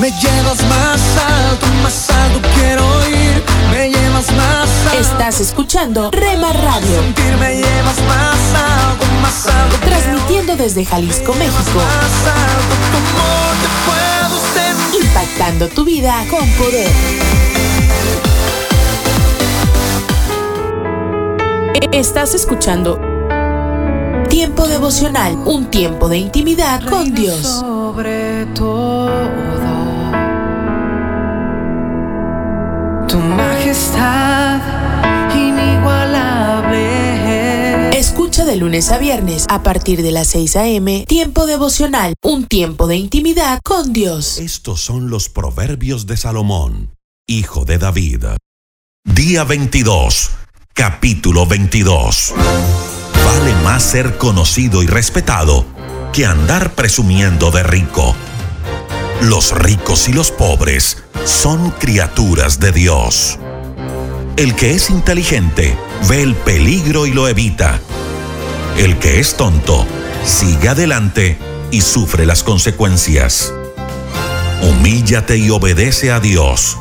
Me llevas más alto, más alto quiero ir. Me llevas más alto. Estás escuchando Rema Radio. Sentir me llevas más alto, más alto. Transmitiendo desde Jalisco, México. Más alto, ¿cómo te puedo sentir? Impactando tu vida con poder. Estás escuchando Tiempo devocional, un tiempo de intimidad con Dios. Sobre todo, tu majestad inigualable. Escucha de lunes a viernes a partir de las 6 a.m. Tiempo devocional, un tiempo de intimidad con Dios. Estos son los proverbios de Salomón, hijo de David. Día 22, capítulo 22. Vale más ser conocido y respetado que andar presumiendo de rico. Los ricos y los pobres son criaturas de Dios. El que es inteligente ve el peligro y lo evita. El que es tonto sigue adelante y sufre las consecuencias. Humíllate y obedece a Dios,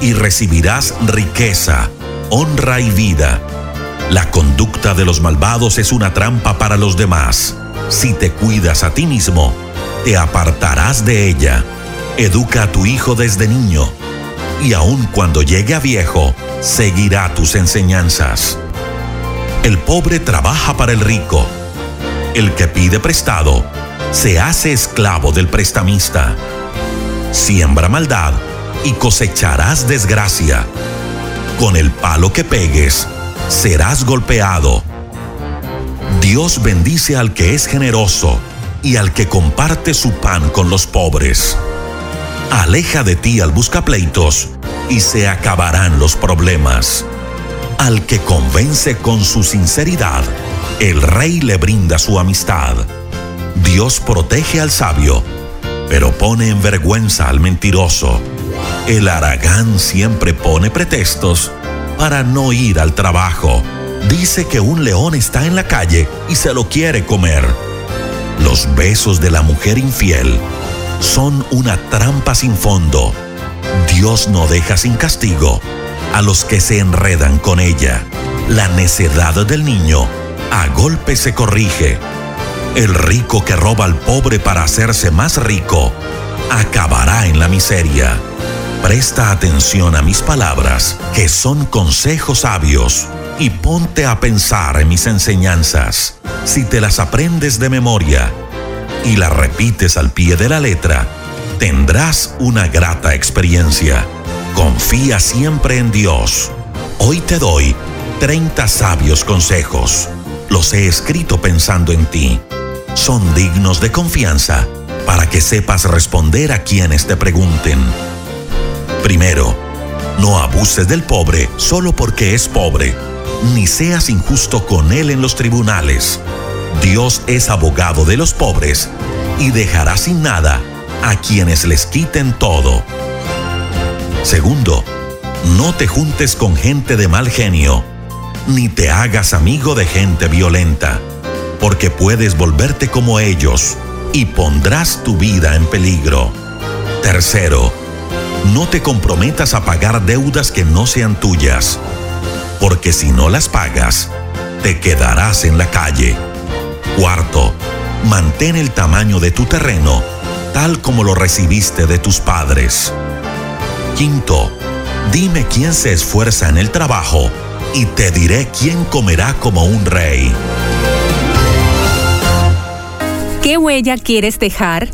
y recibirás riqueza, honra y vida. La conducta de los malvados es una trampa para los demás. Si te cuidas a ti mismo, te apartarás de ella. Educa a tu hijo desde niño, y aun cuando llegue a viejo, seguirá tus enseñanzas. El pobre trabaja para el rico. El que pide prestado se hace esclavo del prestamista. Siembra maldad y cosecharás desgracia. Con el palo que pegues, serás golpeado. Dios bendice al que es generoso y al que comparte su pan con los pobres. Aleja de ti al buscapleitos y se acabarán los problemas. Al que convence con su sinceridad, el rey le brinda su amistad. Dios protege al sabio, pero pone en vergüenza al mentiroso. El aragán siempre pone pretextos para no ir al trabajo. Dice que un león está en la calle y se lo quiere comer. Los besos de la mujer infiel son una trampa sin fondo. Dios no deja sin castigo a los que se enredan con ella. La necedad del niño a golpe se corrige. El rico que roba al pobre para hacerse más rico acabará en la miseria. Presta atención a mis palabras, que son consejos sabios, y ponte a pensar en mis enseñanzas. Si te las aprendes de memoria y las repites al pie de la letra, tendrás una grata experiencia. Confía siempre en Dios. Hoy te doy 30 sabios consejos. Los he escrito pensando en ti. Son dignos de confianza para que sepas responder a quienes te pregunten. Primero, no abuses del pobre solo porque es pobre, ni seas injusto con él en los tribunales. Dios es abogado de los pobres y dejará sin nada a quienes les quiten todo. Segundo, no te juntes con gente de mal genio, ni te hagas amigo de gente violenta, porque puedes volverte como ellos y pondrás tu vida en peligro. Tercero, no te comprometas a pagar deudas que no sean tuyas, porque si no las pagas, te quedarás en la calle. Cuarto, mantén el tamaño de tu terreno tal como lo recibiste de tus padres. Quinto, dime quién se esfuerza en el trabajo y te diré quién comerá como un rey. ¿Qué huella quieres dejar?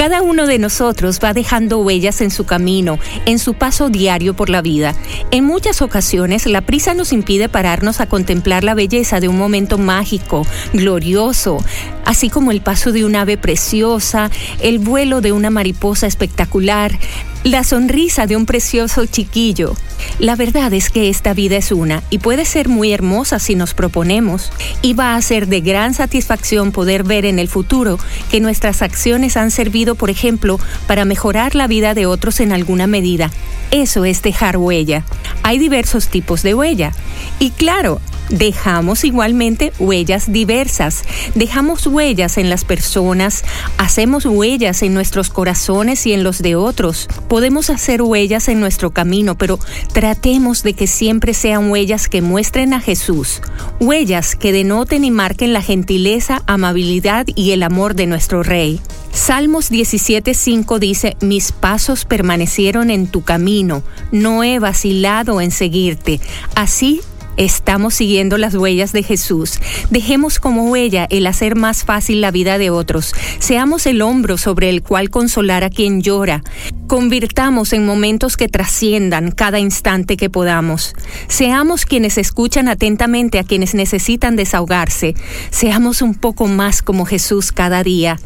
Cada uno de nosotros va dejando huellas en su camino, en su paso diario por la vida. En muchas ocasiones la prisa nos impide pararnos a contemplar la belleza de un momento mágico, glorioso, así como el paso de un ave preciosa, el vuelo de una mariposa espectacular. La sonrisa de un precioso chiquillo. La verdad es que esta vida es una y puede ser muy hermosa si nos proponemos y va a ser de gran satisfacción poder ver en el futuro que nuestras acciones han servido, por ejemplo, para mejorar la vida de otros en alguna medida. Eso es dejar huella. Hay diversos tipos de huella. Y claro, dejamos igualmente huellas diversas. Dejamos huellas en las personas, hacemos huellas en nuestros corazones y en los de otros. Podemos hacer huellas en nuestro camino, pero tratemos de que siempre sean huellas que muestren a Jesús. Huellas que denoten y marquen la gentileza, amabilidad y el amor de nuestro Rey. Salmos 17:5 dice, mis pasos permanecieron en tu camino, no he vacilado en seguirte. Así Estamos siguiendo las huellas de Jesús. Dejemos como huella el hacer más fácil la vida de otros. Seamos el hombro sobre el cual consolar a quien llora. Convirtamos en momentos que trasciendan cada instante que podamos. Seamos quienes escuchan atentamente a quienes necesitan desahogarse. Seamos un poco más como Jesús cada día.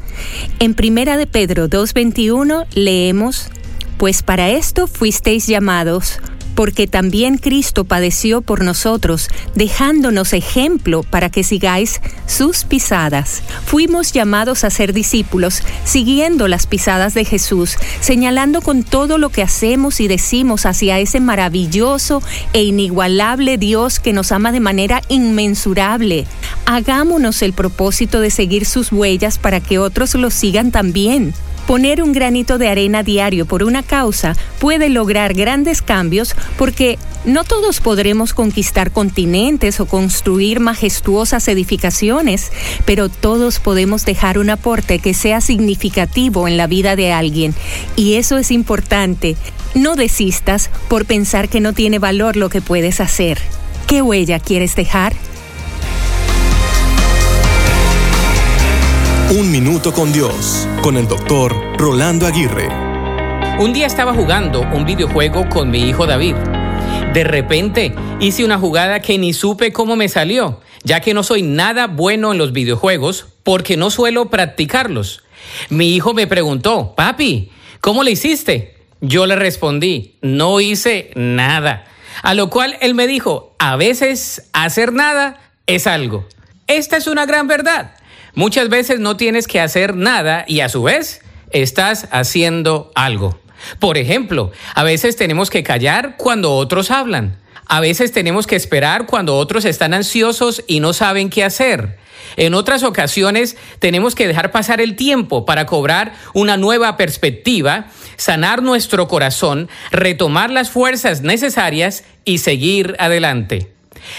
En Primera de Pedro 2:21 leemos, pues para esto fuisteis llamados porque también Cristo padeció por nosotros, dejándonos ejemplo para que sigáis sus pisadas. Fuimos llamados a ser discípulos, siguiendo las pisadas de Jesús, señalando con todo lo que hacemos y decimos hacia ese maravilloso e inigualable Dios que nos ama de manera inmensurable. Hagámonos el propósito de seguir sus huellas para que otros lo sigan también. Poner un granito de arena diario por una causa puede lograr grandes cambios porque no todos podremos conquistar continentes o construir majestuosas edificaciones, pero todos podemos dejar un aporte que sea significativo en la vida de alguien. Y eso es importante. No desistas por pensar que no tiene valor lo que puedes hacer. ¿Qué huella quieres dejar? Un minuto con Dios, con el doctor Rolando Aguirre. Un día estaba jugando un videojuego con mi hijo David. De repente hice una jugada que ni supe cómo me salió, ya que no soy nada bueno en los videojuegos porque no suelo practicarlos. Mi hijo me preguntó, papi, ¿cómo le hiciste? Yo le respondí, no hice nada. A lo cual él me dijo, a veces hacer nada es algo. Esta es una gran verdad. Muchas veces no tienes que hacer nada y a su vez estás haciendo algo. Por ejemplo, a veces tenemos que callar cuando otros hablan. A veces tenemos que esperar cuando otros están ansiosos y no saben qué hacer. En otras ocasiones tenemos que dejar pasar el tiempo para cobrar una nueva perspectiva, sanar nuestro corazón, retomar las fuerzas necesarias y seguir adelante.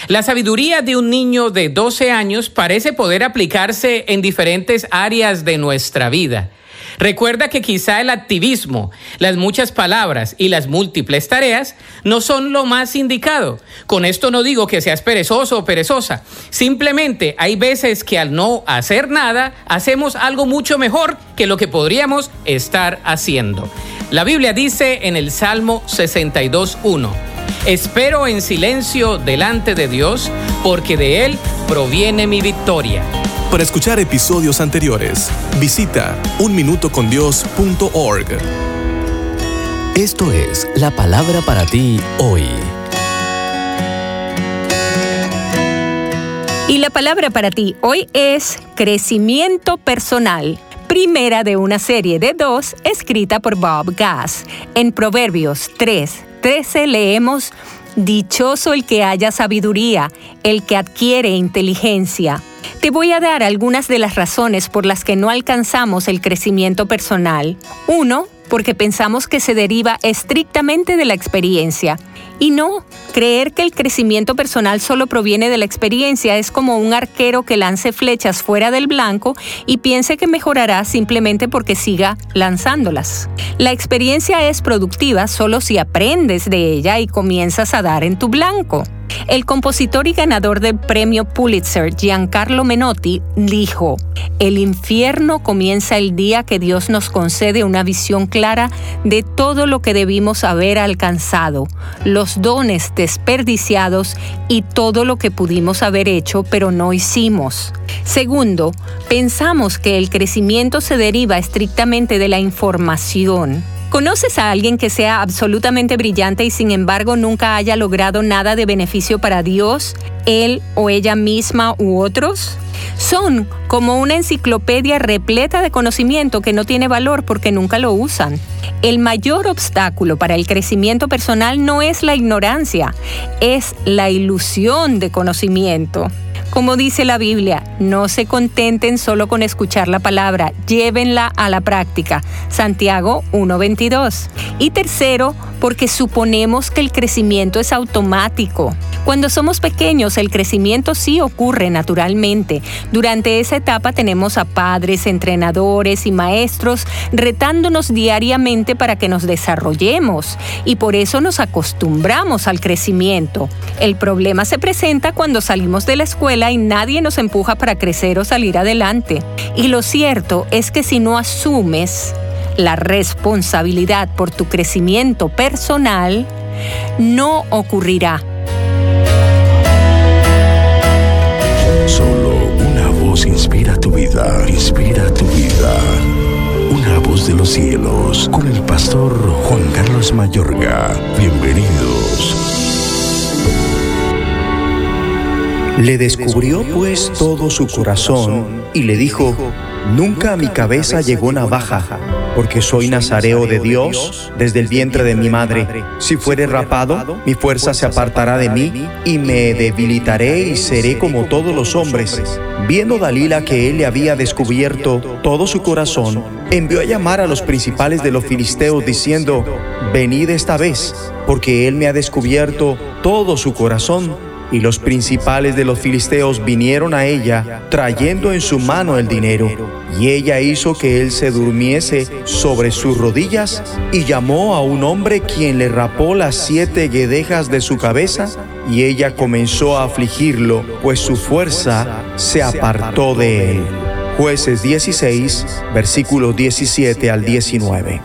La sabiduría de un niño de 12 años parece poder aplicarse en diferentes áreas de nuestra vida. Recuerda que quizá el activismo, las muchas palabras y las múltiples tareas no son lo más indicado. Con esto no digo que seas perezoso o perezosa. Simplemente hay veces que al no hacer nada hacemos algo mucho mejor que lo que podríamos estar haciendo. La Biblia dice en el Salmo 62.1. Espero en silencio delante de Dios, porque de Él proviene mi victoria. Para escuchar episodios anteriores, visita unminutocondios.org. Esto es la palabra para ti hoy. Y la palabra para ti hoy es crecimiento personal primera de una serie de dos escrita por Bob Gass. En Proverbios 3, 13 leemos, Dichoso el que haya sabiduría, el que adquiere inteligencia. Te voy a dar algunas de las razones por las que no alcanzamos el crecimiento personal. Uno, porque pensamos que se deriva estrictamente de la experiencia. Y no, creer que el crecimiento personal solo proviene de la experiencia es como un arquero que lance flechas fuera del blanco y piense que mejorará simplemente porque siga lanzándolas. La experiencia es productiva solo si aprendes de ella y comienzas a dar en tu blanco. El compositor y ganador del premio Pulitzer, Giancarlo Menotti, dijo, El infierno comienza el día que Dios nos concede una visión clara de todo lo que debimos haber alcanzado, dones desperdiciados y todo lo que pudimos haber hecho pero no hicimos. Segundo, pensamos que el crecimiento se deriva estrictamente de la información ¿Conoces a alguien que sea absolutamente brillante y sin embargo nunca haya logrado nada de beneficio para Dios, él o ella misma u otros? Son como una enciclopedia repleta de conocimiento que no tiene valor porque nunca lo usan. El mayor obstáculo para el crecimiento personal no es la ignorancia, es la ilusión de conocimiento. Como dice la Biblia, no se contenten solo con escuchar la palabra, llévenla a la práctica. Santiago 1.22. Y tercero, porque suponemos que el crecimiento es automático. Cuando somos pequeños, el crecimiento sí ocurre naturalmente. Durante esa etapa tenemos a padres, entrenadores y maestros retándonos diariamente para que nos desarrollemos y por eso nos acostumbramos al crecimiento. El problema se presenta cuando salimos de la escuela y nadie nos empuja para crecer o salir adelante. Y lo cierto es que si no asumes la responsabilidad por tu crecimiento personal, no ocurrirá Solo una voz inspira tu vida, inspira tu vida. Una voz de los cielos, con el pastor Juan Carlos Mayorga. Bienvenidos. Le descubrió pues todo su corazón y le dijo, Nunca a mi cabeza llegó navaja, porque soy nazareo de Dios desde el vientre de mi madre. Si fuere rapado, mi fuerza se apartará de mí y me debilitaré y seré como todos los hombres. Viendo Dalila que él le había descubierto todo su corazón, envió a llamar a los principales de los filisteos diciendo, Venid esta vez, porque él me ha descubierto todo su corazón. Y los principales de los filisteos vinieron a ella, trayendo en su mano el dinero. Y ella hizo que él se durmiese sobre sus rodillas y llamó a un hombre quien le rapó las siete guedejas de su cabeza. Y ella comenzó a afligirlo, pues su fuerza se apartó de él. Jueces 16, versículos 17 al 19.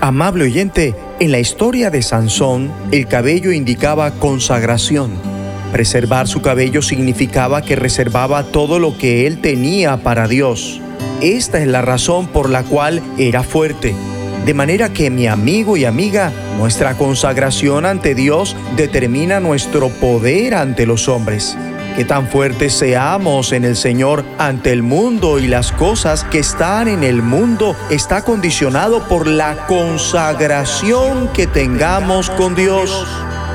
Amable oyente, en la historia de Sansón, el cabello indicaba consagración Preservar su cabello significaba que reservaba todo lo que él tenía para Dios. Esta es la razón por la cual era fuerte. De manera que mi amigo y amiga, nuestra consagración ante Dios determina nuestro poder ante los hombres. Que tan fuertes seamos en el Señor ante el mundo y las cosas que están en el mundo está condicionado por la consagración que tengamos con Dios.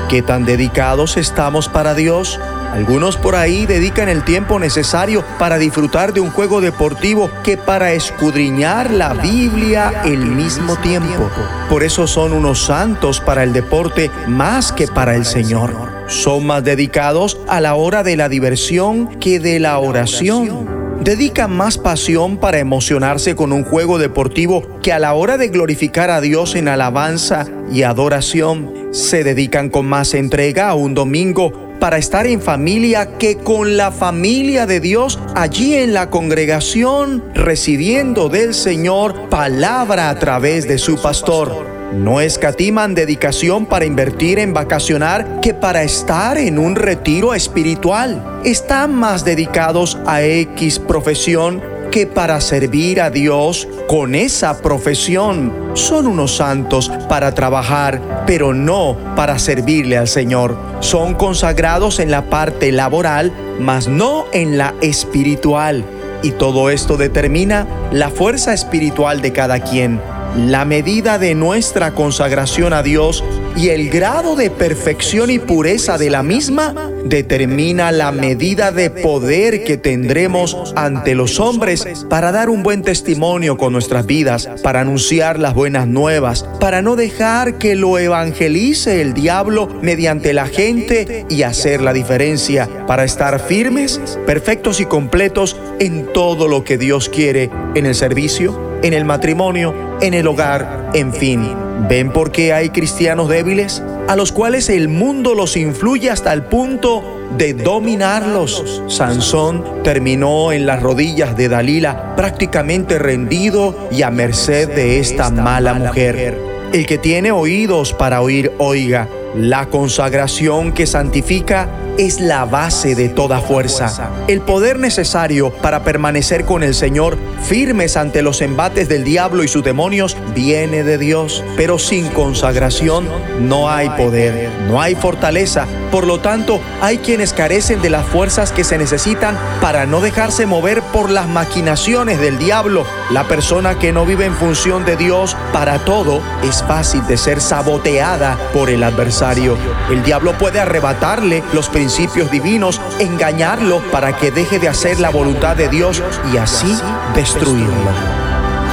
¿Qué tan dedicados estamos para Dios? Algunos por ahí dedican el tiempo necesario para disfrutar de un juego deportivo que para escudriñar la Biblia el mismo tiempo. Por eso son unos santos para el deporte más que para el Señor. Son más dedicados a la hora de la diversión que de la oración dedican más pasión para emocionarse con un juego deportivo que a la hora de glorificar a Dios en alabanza y adoración. Se dedican con más entrega a un domingo para estar en familia que con la familia de Dios allí en la congregación, recibiendo del Señor palabra a través de su pastor. No escatiman dedicación para invertir en vacacionar que para estar en un retiro espiritual. Están más dedicados a X profesión que para servir a Dios con esa profesión. Son unos santos para trabajar, pero no para servirle al Señor. Son consagrados en la parte laboral, mas no en la espiritual. Y todo esto determina la fuerza espiritual de cada quien la medida de nuestra consagración a Dios y el grado de perfección y pureza de la misma determina la medida de poder que tendremos ante los hombres para dar un buen testimonio con nuestras vidas, para anunciar las buenas nuevas, para no dejar que lo evangelice el diablo mediante la gente y hacer la diferencia, para estar firmes, perfectos y completos en todo lo que Dios quiere en el servicio en el matrimonio, en el hogar, en fin. ¿Ven por qué hay cristianos débiles? A los cuales el mundo los influye hasta el punto de dominarlos. Sansón terminó en las rodillas de Dalila prácticamente rendido y a merced de esta mala mujer. El que tiene oídos para oír, oiga. La consagración que santifica es la base de toda fuerza. El poder necesario para permanecer con el Señor firmes ante los embates del diablo y sus demonios viene de Dios. Pero sin consagración no hay poder, no hay fortaleza. Por lo tanto, hay quienes carecen de las fuerzas que se necesitan para no dejarse mover por las maquinaciones del diablo. La persona que no vive en función de Dios para todo es fácil de ser saboteada por el adversario. El diablo puede arrebatarle los principios divinos, engañarlo para que deje de hacer la voluntad de Dios y así destruirlo.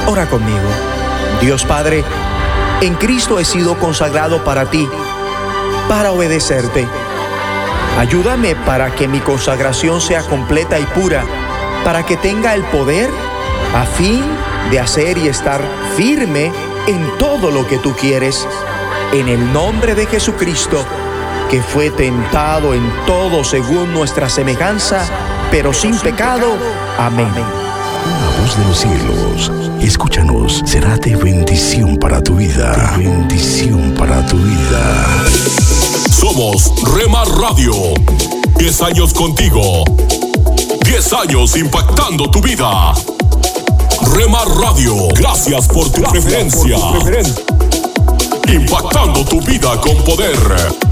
Ora conmigo. Dios Padre, en Cristo he sido consagrado para ti, para obedecerte. Ayúdame para que mi consagración sea completa y pura, para que tenga el poder a fin de hacer y estar firme en todo lo que tú quieres. En el nombre de Jesucristo, que fue tentado en todo según nuestra semejanza, pero sin pecado. Amén. La voz de los cielos, escúchanos, será de bendición para tu vida. De bendición para tu vida. Somos Remar Radio. 10 años contigo. 10 años impactando tu vida. Remar Radio, gracias por tu preferencia. Impactando tu vida con poder.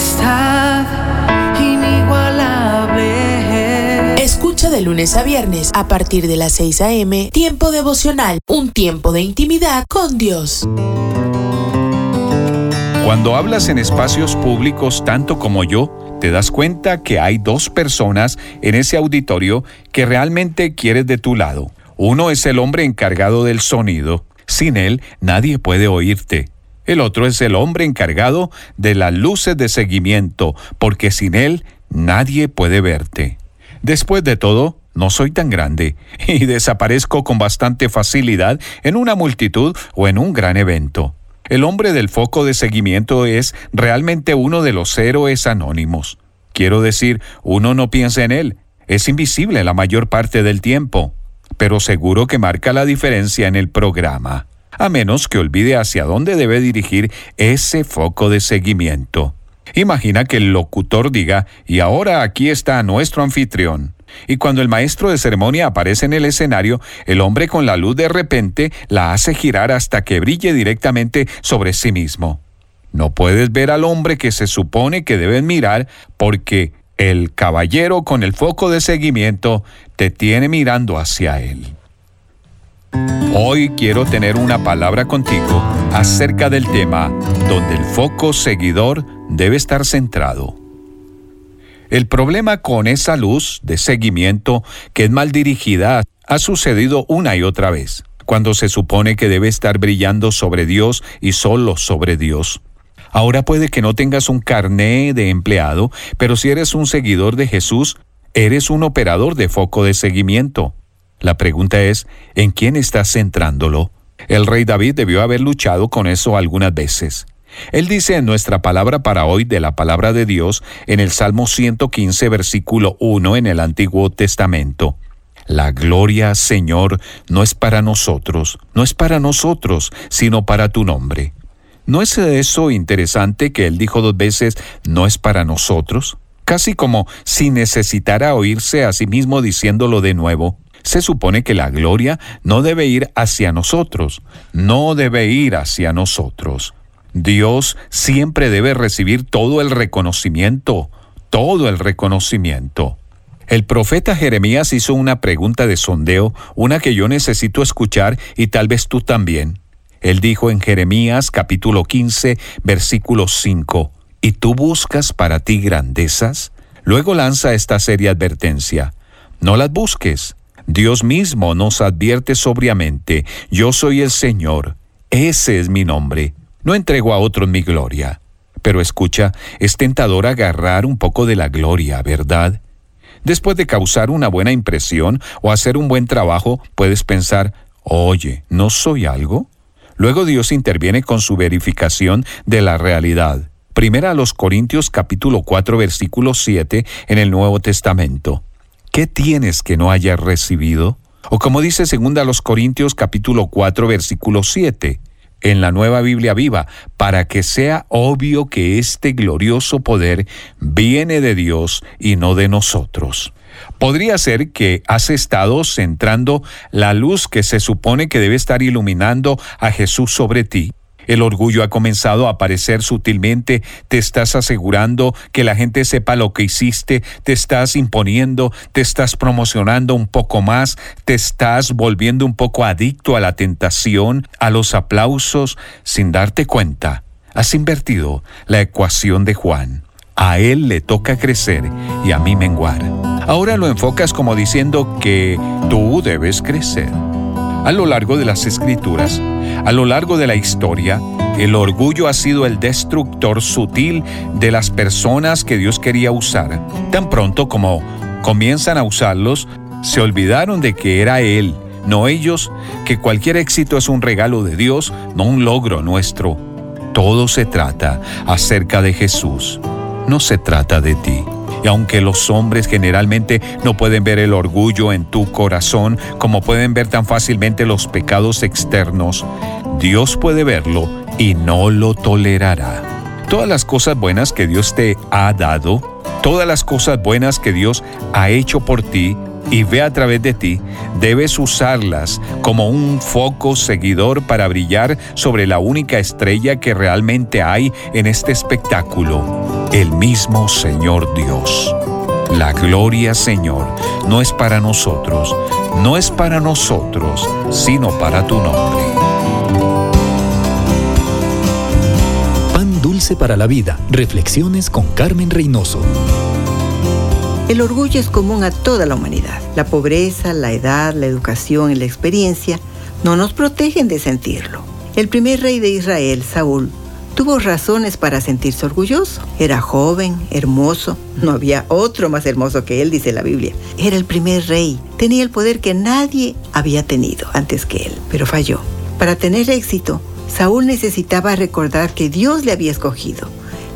majestad inigualable. Escucha de lunes a viernes a partir de las 6 a.m. Tiempo devocional, un tiempo de intimidad con Dios. Cuando hablas en espacios públicos tanto como yo, te das cuenta que hay dos personas en ese auditorio que realmente quieres de tu lado. Uno es el hombre encargado del sonido. Sin él, nadie puede oírte. El otro es el hombre encargado de las luces de seguimiento, porque sin él, nadie puede verte. Después de todo, no soy tan grande y desaparezco con bastante facilidad en una multitud o en un gran evento. El hombre del foco de seguimiento es realmente uno de los héroes anónimos. Quiero decir, uno no piensa en él. Es invisible la mayor parte del tiempo, pero seguro que marca la diferencia en el programa, a menos que olvide hacia dónde debe dirigir ese foco de seguimiento. Imagina que el locutor diga, y ahora aquí está nuestro anfitrión. Y cuando el maestro de ceremonia aparece en el escenario, el hombre con la luz de repente la hace girar hasta que brille directamente sobre sí mismo. No puedes ver al hombre que se supone que debes mirar porque el caballero con el foco de seguimiento te tiene mirando hacia él. Hoy quiero tener una palabra contigo acerca del tema donde el foco seguidor debe estar centrado. El problema con esa luz de seguimiento que es mal dirigida ha sucedido una y otra vez, cuando se supone que debe estar brillando sobre Dios y solo sobre Dios. Ahora puede que no tengas un carné de empleado, pero si eres un seguidor de Jesús, eres un operador de foco de seguimiento. La pregunta es, ¿en quién estás centrándolo? El rey David debió haber luchado con eso algunas veces. Él dice en nuestra palabra para hoy de la palabra de Dios en el Salmo 115, versículo 1 en el Antiguo Testamento. La gloria, Señor, no es para nosotros, no es para nosotros, sino para tu nombre. ¿No es eso interesante que él dijo dos veces, no es para nosotros? Casi como si necesitara oírse a sí mismo diciéndolo de nuevo. Se supone que la gloria no debe ir hacia nosotros, no debe ir hacia nosotros. Dios siempre debe recibir todo el reconocimiento, todo el reconocimiento. El profeta Jeremías hizo una pregunta de sondeo, una que yo necesito escuchar y tal vez tú también. Él dijo en Jeremías capítulo 15, versículo 5, ¿Y tú buscas para ti grandezas? Luego lanza esta seria advertencia, no las busques. Dios mismo nos advierte sobriamente, yo soy el Señor, ese es mi nombre, no entrego a otros mi gloria. Pero escucha, es tentador agarrar un poco de la gloria, ¿verdad? Después de causar una buena impresión o hacer un buen trabajo, puedes pensar, oye, ¿no soy algo? Luego Dios interviene con su verificación de la realidad. Primera a los Corintios capítulo 4 versículo 7 en el Nuevo Testamento. ¿Qué tienes que no hayas recibido? O como dice segunda a los Corintios capítulo 4 versículo 7 en la nueva Biblia viva, para que sea obvio que este glorioso poder viene de Dios y no de nosotros. Podría ser que has estado centrando la luz que se supone que debe estar iluminando a Jesús sobre ti el orgullo ha comenzado a aparecer sutilmente, te estás asegurando que la gente sepa lo que hiciste, te estás imponiendo, te estás promocionando un poco más, te estás volviendo un poco adicto a la tentación, a los aplausos, sin darte cuenta. Has invertido la ecuación de Juan. A él le toca crecer y a mí menguar. Ahora lo enfocas como diciendo que tú debes crecer. A lo largo de las escrituras, a lo largo de la historia, el orgullo ha sido el destructor sutil de las personas que Dios quería usar. Tan pronto como comienzan a usarlos, se olvidaron de que era Él, no ellos, que cualquier éxito es un regalo de Dios, no un logro nuestro. Todo se trata acerca de Jesús, no se trata de ti. Y aunque los hombres generalmente no pueden ver el orgullo en tu corazón como pueden ver tan fácilmente los pecados externos, Dios puede verlo y no lo tolerará. Todas las cosas buenas que Dios te ha dado, todas las cosas buenas que Dios ha hecho por ti, y ve a través de ti, debes usarlas como un foco seguidor para brillar sobre la única estrella que realmente hay en este espectáculo, el mismo Señor Dios. La gloria, Señor, no es para nosotros, no es para nosotros, sino para tu nombre. Pan dulce para la vida. Reflexiones con Carmen Reynoso. El orgullo es común a toda la humanidad. La pobreza, la edad, la educación y la experiencia no nos protegen de sentirlo. El primer rey de Israel, Saúl, tuvo razones para sentirse orgulloso. Era joven, hermoso, no había otro más hermoso que él, dice la Biblia. Era el primer rey, tenía el poder que nadie había tenido antes que él, pero falló. Para tener éxito, Saúl necesitaba recordar que Dios le había escogido,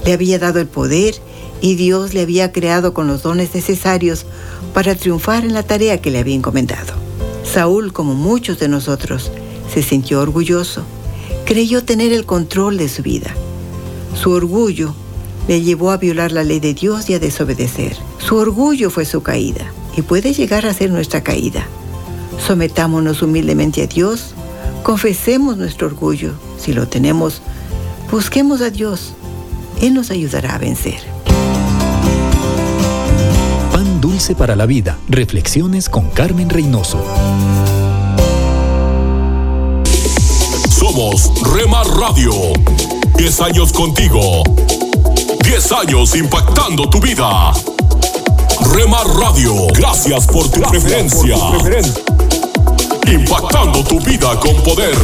le había dado el poder y Dios le había creado con los dones necesarios para triunfar en la tarea que le había encomendado. Saúl, como muchos de nosotros, se sintió orgulloso. Creyó tener el control de su vida. Su orgullo le llevó a violar la ley de Dios y a desobedecer. Su orgullo fue su caída y puede llegar a ser nuestra caída. Sometámonos humildemente a Dios, confesemos nuestro orgullo. Si lo tenemos, busquemos a Dios. Él nos ayudará a vencer. Dulce para la Vida. Reflexiones con Carmen Reynoso. Somos Rema Radio. 10 años contigo. 10 años impactando tu vida. Rema Radio. Gracias por tu preferencia. Impactando tu vida con poder.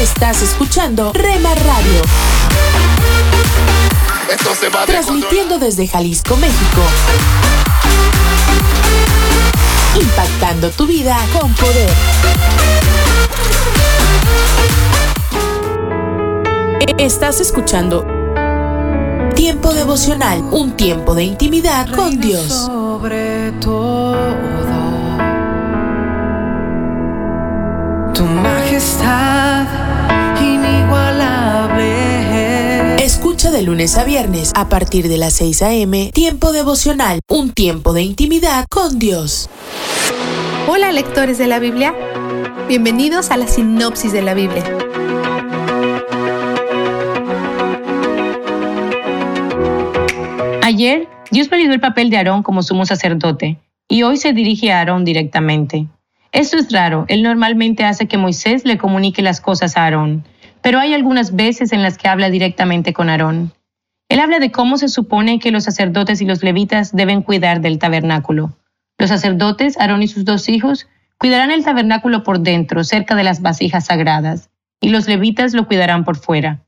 Estás escuchando Rema Radio. Transmitiendo desde Jalisco, México. Impactando tu vida con poder. Estás escuchando Tiempo devocional, un tiempo de intimidad con Dios. Sobre todo, tu majestad Escucha de lunes a viernes a partir de las 6 a.m. Tiempo devocional, un tiempo de intimidad con Dios. Hola lectores de la Biblia, bienvenidos a la sinopsis de la Biblia. Ayer, Dios validó el papel de Aarón como sumo sacerdote y hoy se dirige a Aarón directamente. Esto es raro, él normalmente hace que Moisés le comunique las cosas a Aarón, pero hay algunas veces en las que habla directamente con Aarón. Él habla de cómo se supone que los sacerdotes y los levitas deben cuidar del tabernáculo. Los sacerdotes, Aarón y sus dos hijos, cuidarán el tabernáculo por dentro, cerca de las vasijas sagradas, y los levitas lo cuidarán por fuera.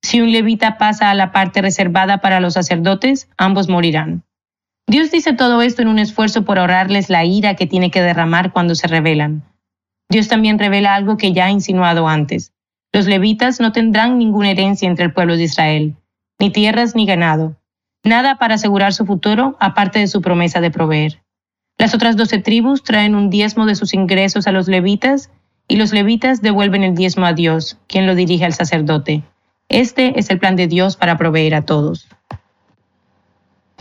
Si un levita pasa a la parte reservada para los sacerdotes, ambos morirán. Dios dice todo esto en un esfuerzo por ahorrarles la ira que tiene que derramar cuando se rebelan. Dios también revela algo que ya ha insinuado antes. Los levitas no tendrán ninguna herencia entre el pueblo de Israel, ni tierras ni ganado, nada para asegurar su futuro aparte de su promesa de proveer. Las otras doce tribus traen un diezmo de sus ingresos a los levitas y los levitas devuelven el diezmo a Dios, quien lo dirige al sacerdote. Este es el plan de Dios para proveer a todos.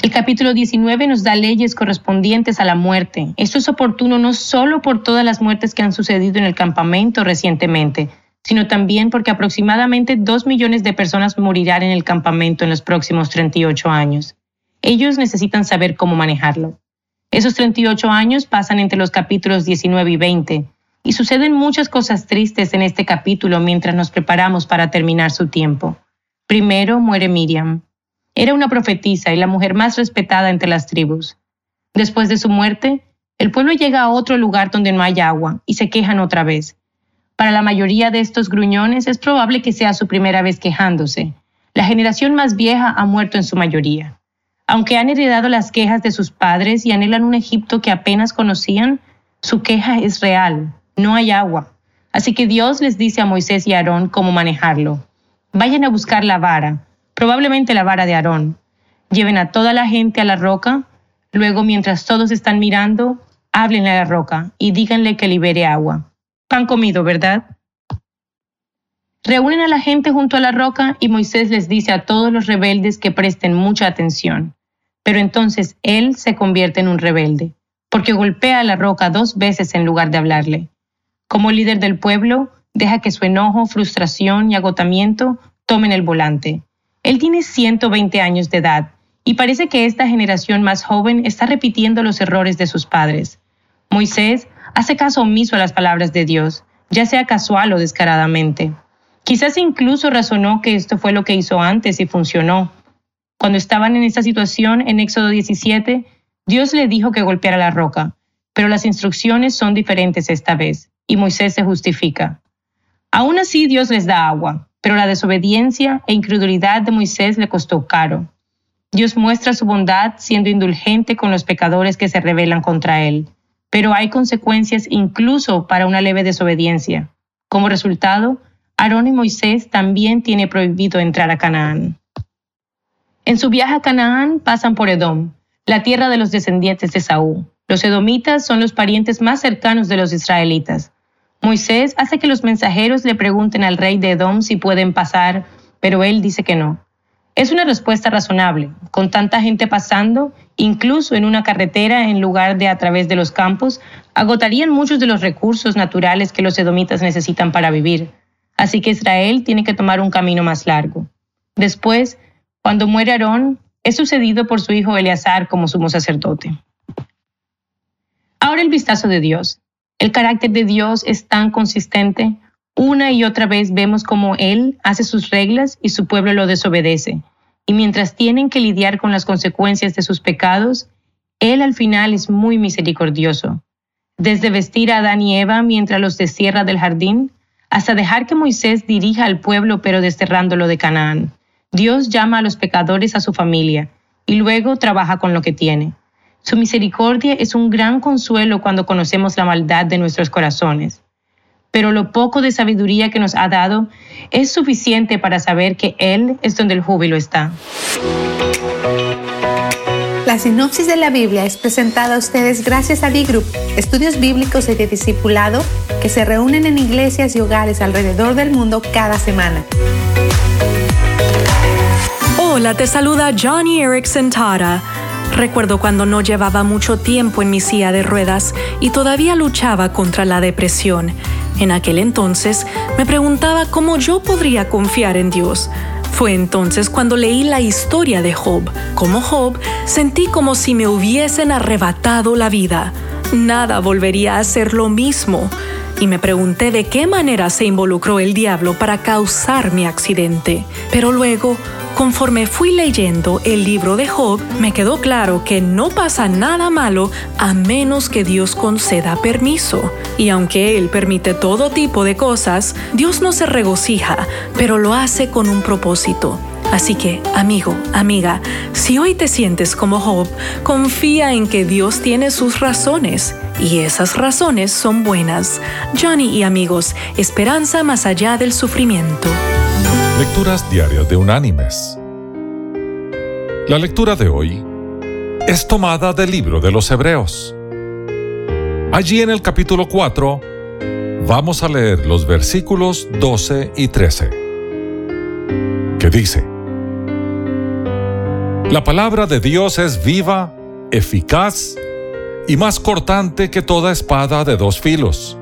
El capítulo 19 nos da leyes correspondientes a la muerte. Esto es oportuno no solo por todas las muertes que han sucedido en el campamento recientemente, sino también porque aproximadamente dos millones de personas morirán en el campamento en los próximos 38 años. Ellos necesitan saber cómo manejarlo. Esos 38 años pasan entre los capítulos 19 y 20, y suceden muchas cosas tristes en este capítulo mientras nos preparamos para terminar su tiempo. Primero muere Miriam. Era una profetisa y la mujer más respetada entre las tribus. Después de su muerte, el pueblo llega a otro lugar donde no hay agua y se quejan otra vez. Para la mayoría de estos gruñones es probable que sea su primera vez quejándose. La generación más vieja ha muerto en su mayoría. Aunque han heredado las quejas de sus padres y anhelan un Egipto que apenas conocían, su queja es real. No hay agua. Así que Dios les dice a Moisés y Aarón cómo manejarlo. Vayan a buscar la vara, probablemente la vara de Aarón. Lleven a toda la gente a la roca, luego mientras todos están mirando, háblenle a la roca y díganle que libere agua. Pan comido, ¿verdad? Reúnen a la gente junto a la roca y Moisés les dice a todos los rebeldes que presten mucha atención. Pero entonces él se convierte en un rebelde, porque golpea a la roca dos veces en lugar de hablarle. Como líder del pueblo, deja que su enojo, frustración y agotamiento tomen el volante. Él tiene 120 años de edad y parece que esta generación más joven está repitiendo los errores de sus padres. Moisés hace caso omiso a las palabras de Dios, ya sea casual o descaradamente. Quizás incluso razonó que esto fue lo que hizo antes y funcionó. Cuando estaban en esta situación en Éxodo 17, Dios le dijo que golpeara la roca, pero las instrucciones son diferentes esta vez, y Moisés se justifica. Aún así Dios les da agua, pero la desobediencia e incredulidad de Moisés le costó caro. Dios muestra su bondad siendo indulgente con los pecadores que se rebelan contra él, pero hay consecuencias incluso para una leve desobediencia. Como resultado, Aarón y Moisés también tiene prohibido entrar a Canaán. En su viaje a Canaán pasan por Edom, la tierra de los descendientes de Saúl. Los edomitas son los parientes más cercanos de los israelitas. Moisés hace que los mensajeros le pregunten al rey de Edom si pueden pasar, pero él dice que no. Es una respuesta razonable. Con tanta gente pasando, incluso en una carretera en lugar de a través de los campos, agotarían muchos de los recursos naturales que los edomitas necesitan para vivir. Así que Israel tiene que tomar un camino más largo. Después, cuando muere Aarón, es sucedido por su hijo Eleazar como sumo sacerdote. Ahora el vistazo de Dios. El carácter de Dios es tan consistente. Una y otra vez vemos cómo Él hace sus reglas y su pueblo lo desobedece. Y mientras tienen que lidiar con las consecuencias de sus pecados, Él al final es muy misericordioso. Desde vestir a Adán y Eva mientras los destierra del jardín, hasta dejar que Moisés dirija al pueblo pero desterrándolo de Canaán. Dios llama a los pecadores a su familia y luego trabaja con lo que tiene. Su misericordia es un gran consuelo cuando conocemos la maldad de nuestros corazones. Pero lo poco de sabiduría que nos ha dado es suficiente para saber que Él es donde el júbilo está. La sinopsis de la Biblia es presentada a ustedes gracias a D-Group, estudios bíblicos y de discipulado que se reúnen en iglesias y hogares alrededor del mundo cada semana. Hola, te saluda Johnny Erickson Tara. Recuerdo cuando no llevaba mucho tiempo en mi silla de ruedas y todavía luchaba contra la depresión. En aquel entonces me preguntaba cómo yo podría confiar en Dios. Fue entonces cuando leí la historia de Job. Como Job, sentí como si me hubiesen arrebatado la vida. nada volvería a ser lo mismo y me pregunté de qué manera se involucró el diablo para causar mi accidente. Pero luego, conforme fui leyendo el libro de Job, me quedó claro que no pasa nada malo a menos que Dios conceda permiso. Y aunque Él permite todo tipo de cosas, Dios no se regocija, pero lo hace con un propósito. Así que, amigo, amiga, si hoy te sientes como Job, confía en que Dios tiene sus razones y esas razones son buenas. Johnny y amigos, esperanza más allá del sufrimiento. Lecturas diarias de Unánimes. La lectura de hoy es tomada del libro de los Hebreos. Allí en el capítulo 4 vamos a leer los versículos 12 y 13, que dice, la palabra de Dios es viva, eficaz y más cortante que toda espada de dos filos.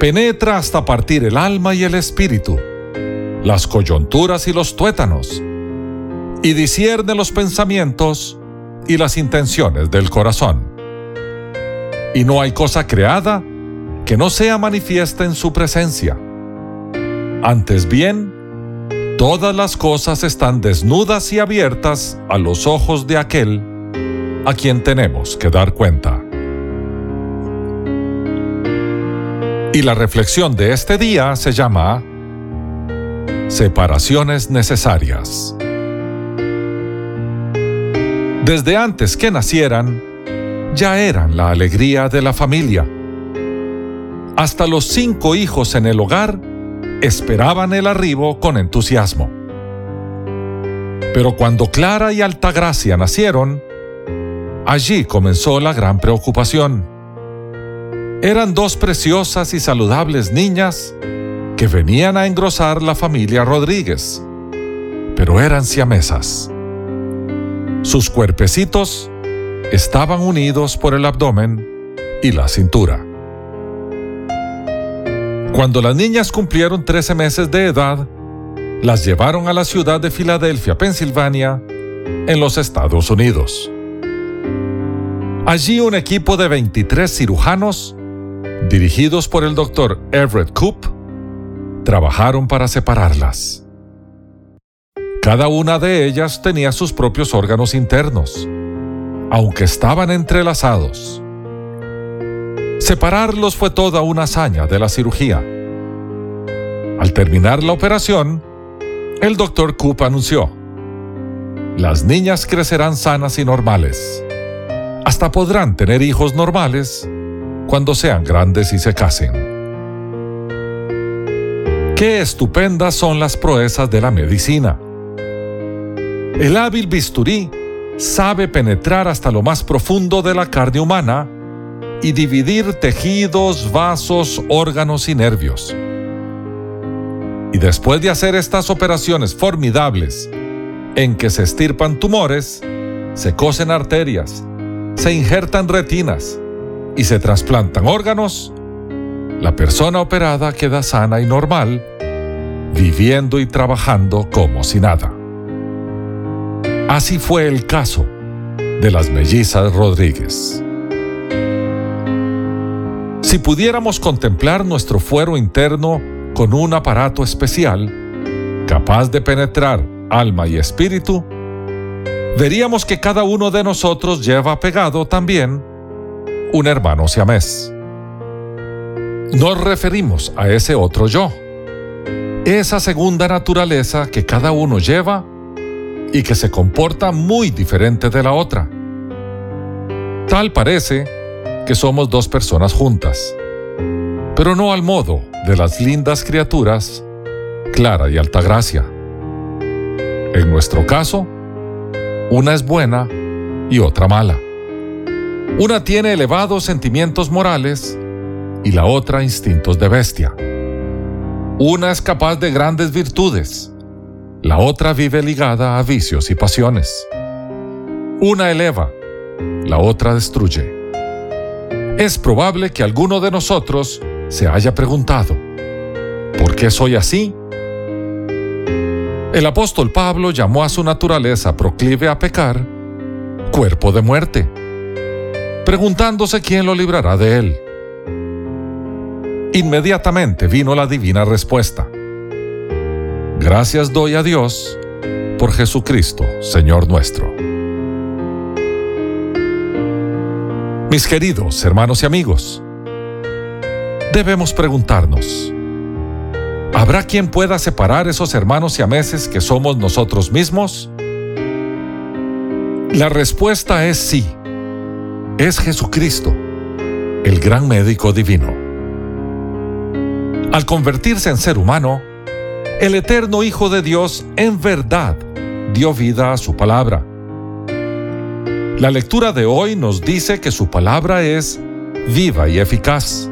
Penetra hasta partir el alma y el espíritu, las coyunturas y los tuétanos, y discierne los pensamientos y las intenciones del corazón. Y no hay cosa creada que no sea manifiesta en su presencia. Antes bien, Todas las cosas están desnudas y abiertas a los ojos de aquel a quien tenemos que dar cuenta. Y la reflexión de este día se llama Separaciones necesarias. Desde antes que nacieran, ya eran la alegría de la familia. Hasta los cinco hijos en el hogar esperaban el arribo con entusiasmo. Pero cuando Clara y Altagracia nacieron, allí comenzó la gran preocupación. Eran dos preciosas y saludables niñas que venían a engrosar la familia Rodríguez, pero eran siamesas. Sus cuerpecitos estaban unidos por el abdomen y la cintura. Cuando las niñas cumplieron 13 meses de edad, las llevaron a la ciudad de Filadelfia, Pensilvania, en los Estados Unidos. Allí un equipo de 23 cirujanos, dirigidos por el doctor Everett Coop, trabajaron para separarlas. Cada una de ellas tenía sus propios órganos internos, aunque estaban entrelazados. Separarlos fue toda una hazaña de la cirugía. Al terminar la operación, el doctor Coop anunció, las niñas crecerán sanas y normales. Hasta podrán tener hijos normales cuando sean grandes y se casen. Qué estupendas son las proezas de la medicina. El hábil bisturí sabe penetrar hasta lo más profundo de la carne humana y dividir tejidos, vasos, órganos y nervios. Y después de hacer estas operaciones formidables, en que se estirpan tumores, se cosen arterias, se injertan retinas y se trasplantan órganos, la persona operada queda sana y normal, viviendo y trabajando como si nada. Así fue el caso de las mellizas Rodríguez. Si pudiéramos contemplar nuestro fuero interno con un aparato especial, capaz de penetrar alma y espíritu, veríamos que cada uno de nosotros lleva pegado también un hermano siamés. Nos referimos a ese otro yo, esa segunda naturaleza que cada uno lleva y que se comporta muy diferente de la otra. Tal parece que somos dos personas juntas, pero no al modo de las lindas criaturas Clara y Altagracia. En nuestro caso, una es buena y otra mala. Una tiene elevados sentimientos morales y la otra instintos de bestia. Una es capaz de grandes virtudes, la otra vive ligada a vicios y pasiones. Una eleva, la otra destruye. Es probable que alguno de nosotros se haya preguntado, ¿por qué soy así? El apóstol Pablo llamó a su naturaleza proclive a pecar cuerpo de muerte. preguntándose quién lo librará de él. Inmediatamente vino la divina respuesta. Gracias doy a Dios por Jesucristo, Señor nuestro. Mis queridos hermanos y amigos, debemos preguntarnos, ¿habrá quien pueda separar esos hermanos y ameses que somos nosotros mismos? La respuesta es sí. Es Jesucristo, el gran médico divino. Al convertirse en ser humano, el eterno Hijo de Dios en verdad dio vida a su palabra. La lectura de hoy nos dice que su palabra es viva y eficaz.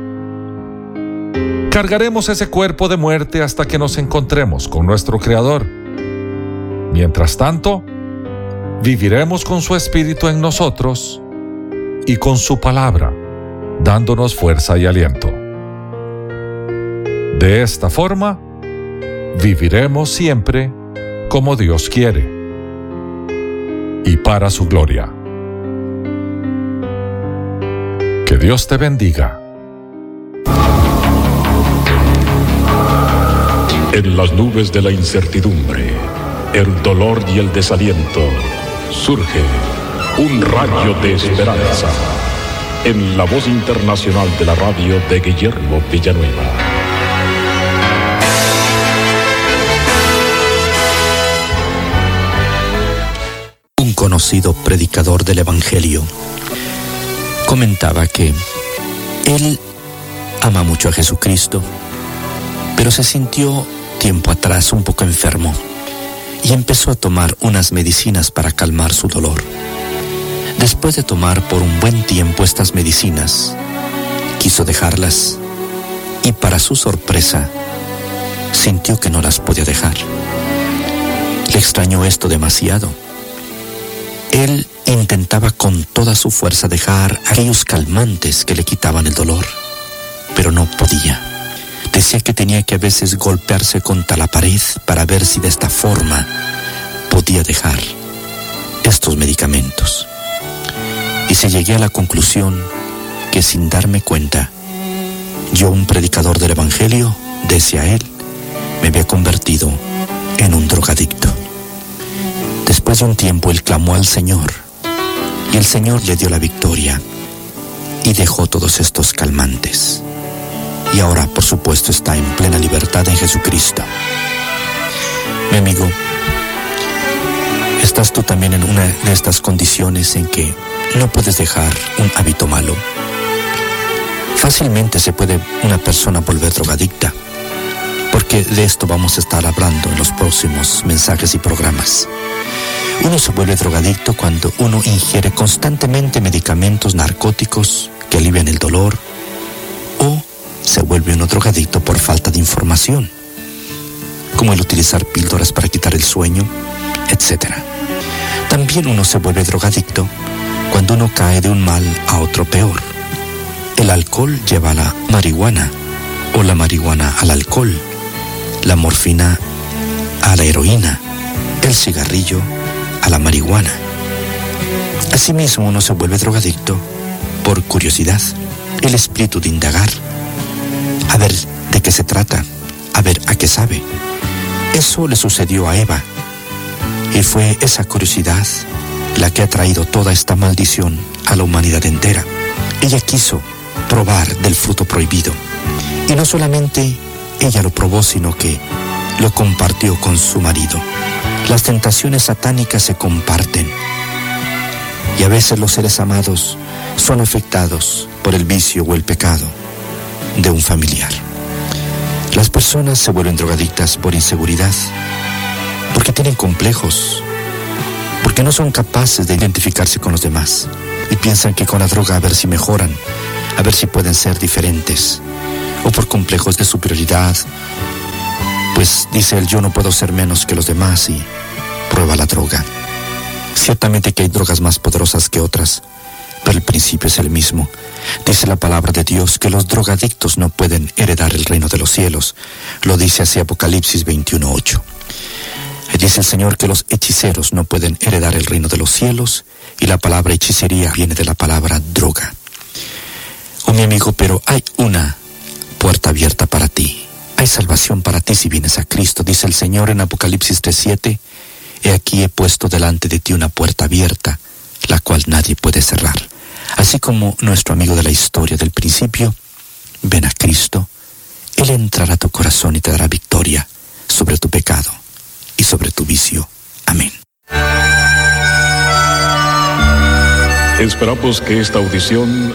Cargaremos ese cuerpo de muerte hasta que nos encontremos con nuestro Creador. Mientras tanto, viviremos con su Espíritu en nosotros y con su palabra, dándonos fuerza y aliento. De esta forma, viviremos siempre como Dios quiere y para su gloria. Que Dios te bendiga. En las nubes de la incertidumbre, el dolor y el desaliento, surge un rayo de esperanza en la voz internacional de la radio de Guillermo Villanueva. Un conocido predicador del Evangelio comentaba que él ama mucho a Jesucristo, pero se sintió tiempo atrás un poco enfermo y empezó a tomar unas medicinas para calmar su dolor. Después de tomar por un buen tiempo estas medicinas, quiso dejarlas y para su sorpresa sintió que no las podía dejar. Le extrañó esto demasiado. Él intentaba con toda su fuerza dejar aquellos calmantes que le quitaban el dolor, pero no podía. Decía que tenía que a veces golpearse contra la pared para ver si de esta forma podía dejar estos medicamentos. Y se llegué a la conclusión que sin darme cuenta, yo, un predicador del Evangelio, decía él, me había convertido en un drogadicto. Después de un tiempo él clamó al Señor y el Señor le dio la victoria y dejó todos estos calmantes y ahora por supuesto está en plena libertad en Jesucristo. Mi amigo, ¿estás tú también en una de estas condiciones en que no puedes dejar un hábito malo? Fácilmente se puede una persona volver drogadicta, porque de esto vamos a estar hablando en los próximos mensajes y programas. Uno se vuelve drogadicto cuando uno ingiere constantemente medicamentos narcóticos que alivian el dolor o se vuelve un drogadicto por falta de información, como el utilizar píldoras para quitar el sueño, etc. También uno se vuelve drogadicto cuando uno cae de un mal a otro peor. El alcohol lleva a la marihuana o la marihuana al alcohol, la morfina a la heroína, el cigarrillo a la marihuana. Asimismo uno se vuelve drogadicto por curiosidad, el espíritu de indagar, a ver de qué se trata, a ver a qué sabe. Eso le sucedió a Eva. Y fue esa curiosidad la que ha traído toda esta maldición a la humanidad entera. Ella quiso probar del fruto prohibido. Y no solamente ella lo probó, sino que lo compartió con su marido. Las tentaciones satánicas se comparten. Y a veces los seres amados son afectados por el vicio o el pecado de un familiar. Las personas se vuelven drogadictas por inseguridad, porque tienen complejos, porque no son capaces de identificarse con los demás y piensan que con la droga a ver si mejoran, a ver si pueden ser diferentes, o por complejos de superioridad, pues dice él yo no puedo ser menos que los demás y prueba la droga. Ciertamente que hay drogas más poderosas que otras, pero el principio es el mismo. Dice la palabra de Dios que los drogadictos no pueden heredar el reino de los cielos. Lo dice así Apocalipsis 21.8. Dice el Señor que los hechiceros no pueden heredar el reino de los cielos y la palabra hechicería viene de la palabra droga. Oh mi amigo, pero hay una puerta abierta para ti. Hay salvación para ti si vienes a Cristo, dice el Señor en Apocalipsis 3:7. He aquí he puesto delante de ti una puerta abierta, la cual nadie puede cerrar. Así como nuestro amigo de la historia del principio, ven a Cristo, Él entrará a tu corazón y te dará victoria sobre tu pecado y sobre tu vicio. Amén. Esperamos que esta audición,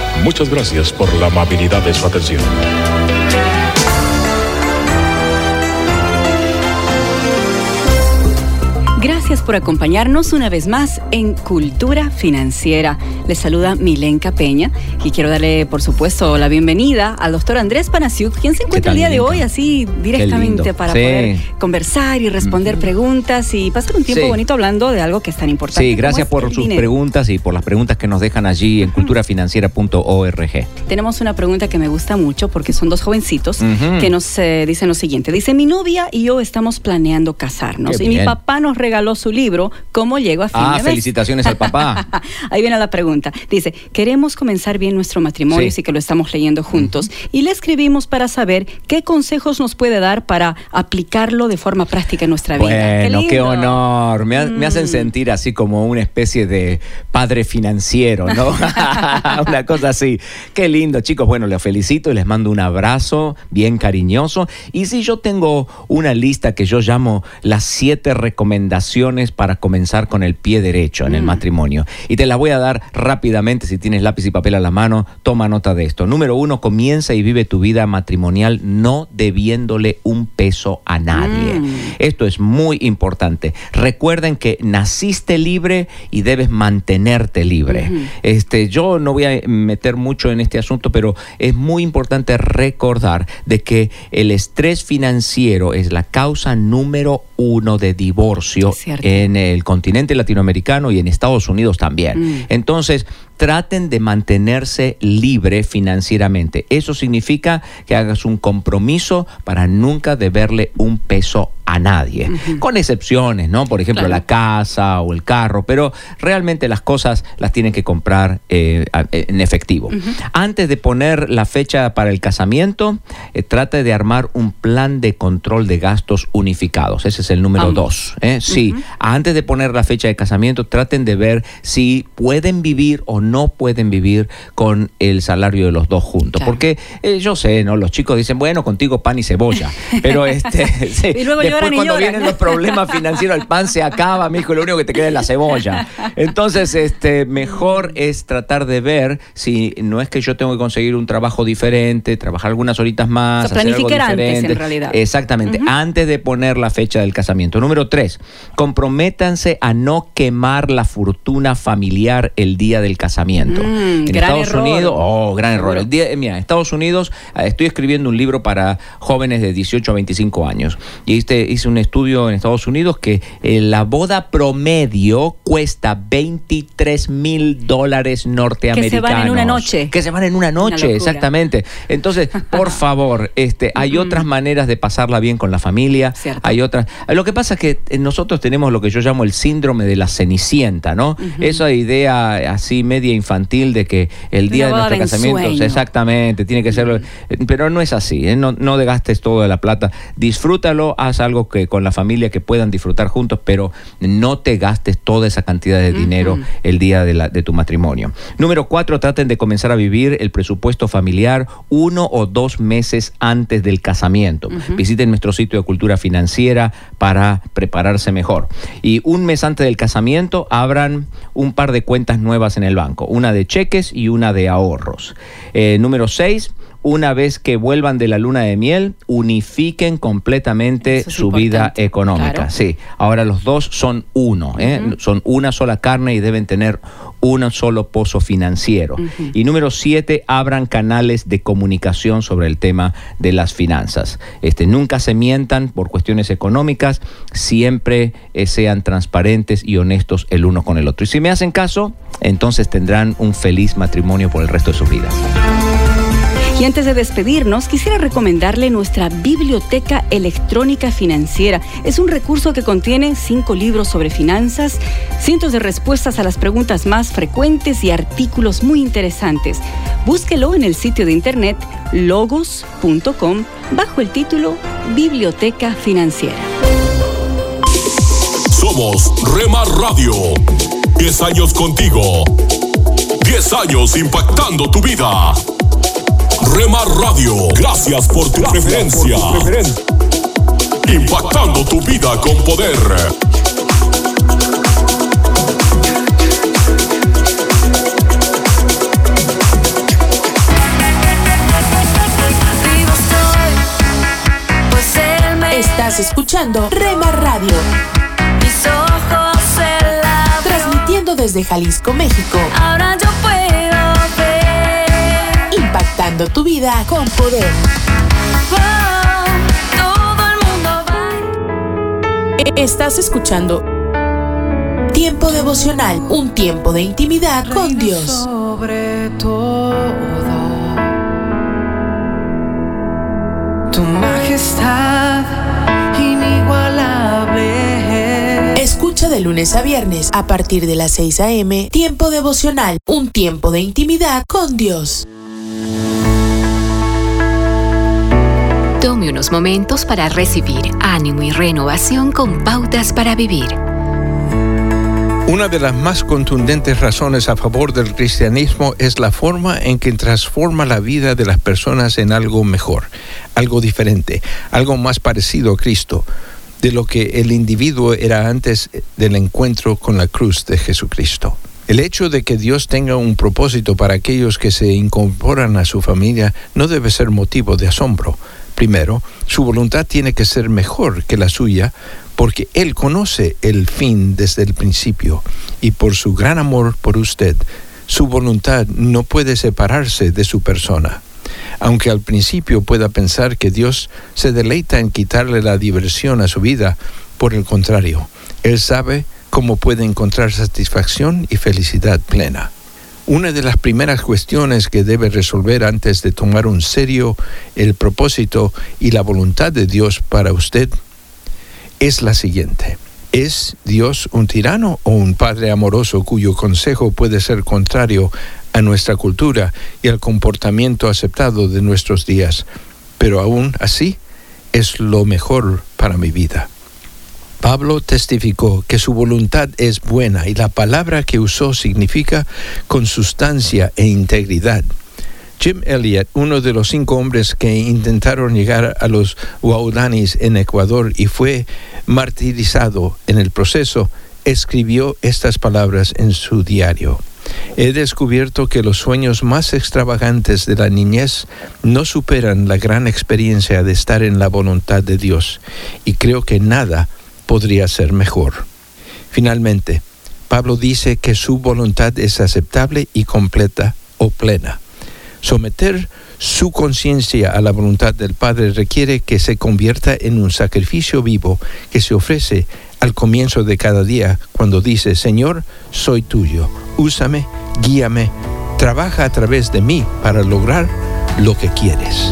Muchas gracias por la amabilidad de su atención. Gracias por acompañarnos una vez más en Cultura Financiera. Les saluda Milenka Peña y quiero darle, por supuesto, la bienvenida al doctor Andrés Panasiuk, quien se encuentra el día de hoy así directamente para Sí. poder conversar y responder preguntas y pasar un tiempo Sí. bonito hablando de algo que es tan importante. Sí, gracias por sus dinero. preguntas y por las preguntas que nos dejan allí en culturafinanciera.org. Tenemos una pregunta que me gusta mucho porque son dos jovencitos que nos eh, dicen lo siguiente. Dice, mi novia y yo estamos planeando casarnos Qué y mi papá nos regaló su libro, ¿Cómo llego a fin Ah, de mes? felicitaciones al papá. Ahí viene la pregunta. Dice, queremos comenzar bien nuestro matrimonio, Sí. sí que lo estamos leyendo juntos. Y le escribimos para saber qué consejos nos puede dar para aplicarlo de forma práctica en nuestra vida. Bueno, qué, honor. Me, ha- me hacen sentir así como una especie de padre financiero, ¿no? una cosa así. Qué lindo, chicos. Bueno, les felicito y les mando un abrazo bien cariñoso. Y si yo tengo una lista que yo llamo las siete recomendaciones para comenzar con el pie derecho en el matrimonio. Y te las voy a dar rápidamente. Si tienes lápiz y papel a la mano, toma nota de esto. Número uno, comienza y vive tu vida matrimonial no debiéndole un peso a nadie. Mm. Esto es muy importante. Recuerden que naciste libre y debes mantenerte libre. Este, yo no voy a meter mucho en este asunto, pero es muy importante recordar de que el estrés financiero es la causa número uno de divorcio. En el continente latinoamericano y en Estados Unidos también. Mm. Entonces, traten de mantenerse libre financieramente. Eso significa que hagas un compromiso para nunca deberle un peso a nadie, con excepciones, ¿no? Por ejemplo, Claro. la casa o el carro, pero realmente las cosas las tienen que comprar eh, en efectivo. Antes de poner la fecha para el casamiento, eh, trate de armar un plan de control de gastos unificados. Ese es el número dos. ¿eh? Sí, antes de poner la fecha de casamiento, traten de ver si pueden vivir o no pueden vivir con el salario de los dos juntos. Porque eh, yo sé, ¿no? Los chicos dicen, bueno, contigo pan y cebolla. Pero este, sí, Y luego después y cuando vienen los problemas financieros, el pan se acaba, mijo, lo único que te queda es la cebolla. Entonces, este, mejor es tratar de ver si no es que yo tengo que conseguir un trabajo diferente, trabajar algunas horitas más, O sea, hacer algo planificar antes, en diferente. realidad. Exactamente, antes de poner la fecha del casamiento. Número tres, comprométanse a no quemar la fortuna familiar el día del casamiento. Mm, en gran Estados error. Unidos, oh, gran error. Seguro. El día- mira, en Estados Unidos eh, estoy escribiendo un libro para jóvenes de 18 a 25 años. Y este, hice un estudio en Estados Unidos que eh, la boda promedio cuesta 23 mil dólares norteamericanos. una noche. Que se van en una noche, exactamente. Entonces, por favor, este, hay otras maneras de pasarla bien con la familia. Hay otras. Lo que pasa es que eh, nosotros tenemos lo que yo llamo el síndrome de la cenicienta, ¿no? Esa idea así media infantil de que el día de nuestro casamiento, ensueño. exactamente, tiene que ser. Pero no es así, ¿eh? no, no gastes todo de la plata. Disfrútalo, haz algo que con la familia que puedan disfrutar juntos, pero no te gastes toda esa cantidad de dinero el día de, la- de tu matrimonio. Número cuatro, traten de comenzar a vivir el presupuesto familiar uno o dos meses antes del casamiento. Visiten nuestro sitio de cultura financiera para prepararse mejor. Y un mes antes del casamiento, abran un par de cuentas nuevas en el banco, una de cheques y una de ahorros. Eh, número seis, una vez que vuelvan de la luna de miel, unifiquen completamente su vida económica. Sí, ahora los dos son uno, ¿eh? son una sola carne y deben tener un solo pozo financiero. Y número siete, abran canales de comunicación sobre el tema de las finanzas. Este, nunca se mientan por cuestiones económicas, siempre eh, sean transparentes y honestos el uno con el otro. Y si me hacen caso, entonces tendrán un feliz matrimonio por el resto de sus vidas. Y antes de despedirnos, quisiera recomendarle nuestra Biblioteca Electrónica Financiera. Es un recurso que contiene cinco libros sobre finanzas, cientos de respuestas a las preguntas más frecuentes y artículos muy interesantes. Búsquelo en el sitio de internet logos.com bajo el título Biblioteca Financiera. Somos Remar Radio. 10 años contigo. 10 años impactando tu vida. Remar Radio, gracias por tu preferencia. Impactando tu vida con poder. Estás escuchando Remar Radio. Mis ojos se Transmitiendo desde Jalisco, México. Ahora yo puedo. Tu vida con poder. todo el mundo va. Estás escuchando Tiempo devocional, un tiempo de intimidad con Dios. Sobre todo, tu majestad inigualable. Escucha de lunes a viernes a partir de las 6 a.m. Tiempo devocional, un tiempo de intimidad con Dios. Tome unos momentos para recibir ánimo y renovación con pautas para vivir. Una de las más contundentes razones a favor del cristianismo es la forma en que transforma la vida de las personas en algo mejor, algo diferente, algo más parecido a Cristo, de lo que el individuo era antes del encuentro con la cruz de Jesucristo. El hecho de que Dios tenga un propósito para aquellos que se incorporan a su familia no debe ser motivo de asombro. Primero, su voluntad tiene que ser mejor que la suya porque Él conoce el fin desde el principio y por su gran amor por usted, su voluntad no puede separarse de su persona. Aunque al principio pueda pensar que Dios se deleita en quitarle la diversión a su vida, por el contrario, Él sabe cómo puede encontrar satisfacción y felicidad plena. Una de las primeras cuestiones que debe resolver antes de tomar un serio el propósito y la voluntad de Dios para usted es la siguiente. ¿Es Dios un tirano o un padre amoroso cuyo consejo puede ser contrario a nuestra cultura y al comportamiento aceptado de nuestros días? Pero aún así es lo mejor para mi vida. Pablo testificó que su voluntad es buena y la palabra que usó significa con sustancia e integridad. Jim Elliot, uno de los cinco hombres que intentaron llegar a los Waudanis en Ecuador y fue martirizado en el proceso, escribió estas palabras en su diario. He descubierto que los sueños más extravagantes de la niñez no superan la gran experiencia de estar en la voluntad de Dios y creo que nada podría ser mejor. Finalmente, Pablo dice que su voluntad es aceptable y completa o plena. Someter su conciencia a la voluntad del Padre requiere que se convierta en un sacrificio vivo que se ofrece al comienzo de cada día cuando dice, Señor, soy tuyo, úsame, guíame, trabaja a través de mí para lograr lo que quieres.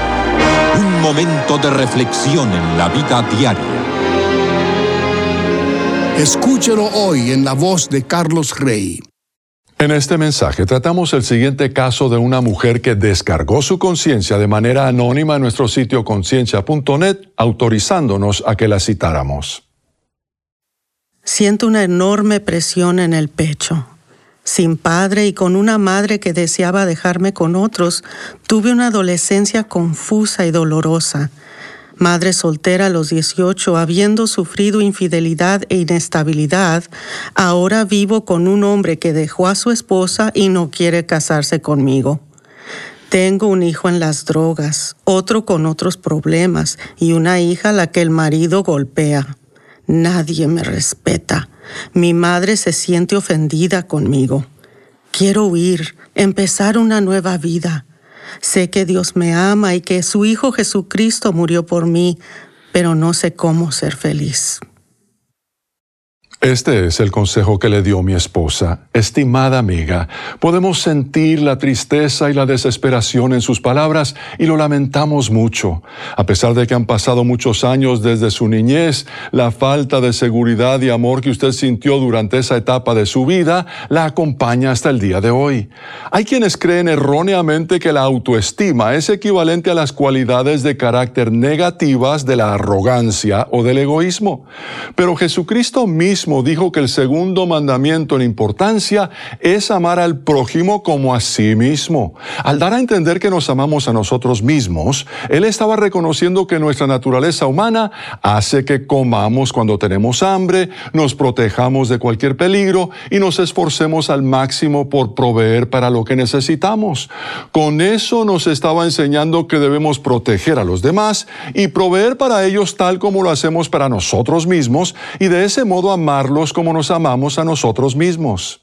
Un momento de reflexión en la vida diaria. Escúchelo hoy en la voz de Carlos Rey. En este mensaje tratamos el siguiente caso de una mujer que descargó su conciencia de manera anónima en nuestro sitio conciencia.net, autorizándonos a que la citáramos. Siento una enorme presión en el pecho. Sin padre y con una madre que deseaba dejarme con otros, tuve una adolescencia confusa y dolorosa madre soltera a los 18, habiendo sufrido infidelidad e inestabilidad, ahora vivo con un hombre que dejó a su esposa y no quiere casarse conmigo. Tengo un hijo en las drogas, otro con otros problemas y una hija a la que el marido golpea. Nadie me respeta. Mi madre se siente ofendida conmigo. Quiero huir, empezar una nueva vida. Sé que Dios me ama y que su Hijo Jesucristo murió por mí, pero no sé cómo ser feliz. Este es el consejo que le dio mi esposa. Estimada amiga, podemos sentir la tristeza y la desesperación en sus palabras y lo lamentamos mucho. A pesar de que han pasado muchos años desde su niñez, la falta de seguridad y amor que usted sintió durante esa etapa de su vida la acompaña hasta el día de hoy. Hay quienes creen erróneamente que la autoestima es equivalente a las cualidades de carácter negativas de la arrogancia o del egoísmo. Pero Jesucristo mismo dijo que el segundo mandamiento en importancia es amar al prójimo como a sí mismo. Al dar a entender que nos amamos a nosotros mismos, Él estaba reconociendo que nuestra naturaleza humana hace que comamos cuando tenemos hambre, nos protejamos de cualquier peligro y nos esforcemos al máximo por proveer para lo que necesitamos. Con eso nos estaba enseñando que debemos proteger a los demás y proveer para ellos tal como lo hacemos para nosotros mismos y de ese modo amar como nos amamos a nosotros mismos.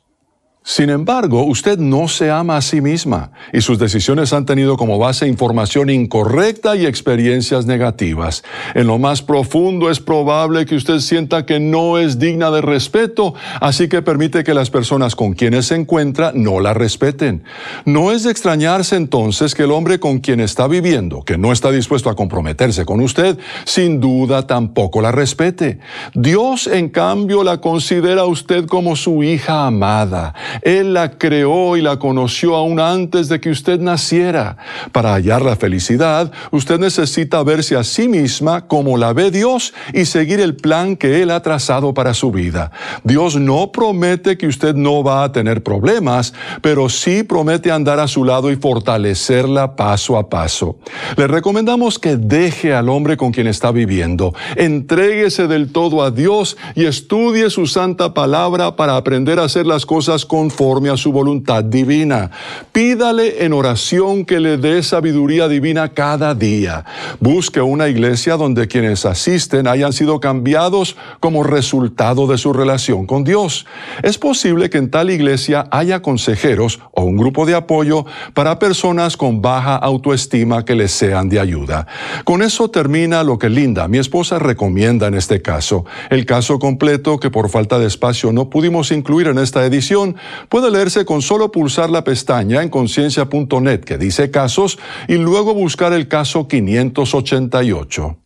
Sin embargo, usted no se ama a sí misma y sus decisiones han tenido como base información incorrecta y experiencias negativas. En lo más profundo es probable que usted sienta que no es digna de respeto, así que permite que las personas con quienes se encuentra no la respeten. No es de extrañarse entonces que el hombre con quien está viviendo, que no está dispuesto a comprometerse con usted, sin duda tampoco la respete. Dios, en cambio, la considera a usted como su hija amada él la creó y la conoció aún antes de que usted naciera. Para hallar la felicidad, usted necesita verse a sí misma como la ve Dios y seguir el plan que Él ha trazado para su vida. Dios no promete que usted no va a tener problemas, pero sí promete andar a su lado y fortalecerla paso a paso. Le recomendamos que deje al hombre con quien está viviendo, entréguese del todo a Dios y estudie su santa palabra para aprender a hacer las cosas con conforme a su voluntad divina. Pídale en oración que le dé sabiduría divina cada día. Busque una iglesia donde quienes asisten hayan sido cambiados como resultado de su relación con Dios. Es posible que en tal iglesia haya consejeros o un grupo de apoyo para personas con baja autoestima que les sean de ayuda. Con eso termina lo que Linda, mi esposa, recomienda en este caso. El caso completo que por falta de espacio no pudimos incluir en esta edición puede leerse con solo pulsar la pestaña en conciencia.net que dice casos y luego buscar el caso 588.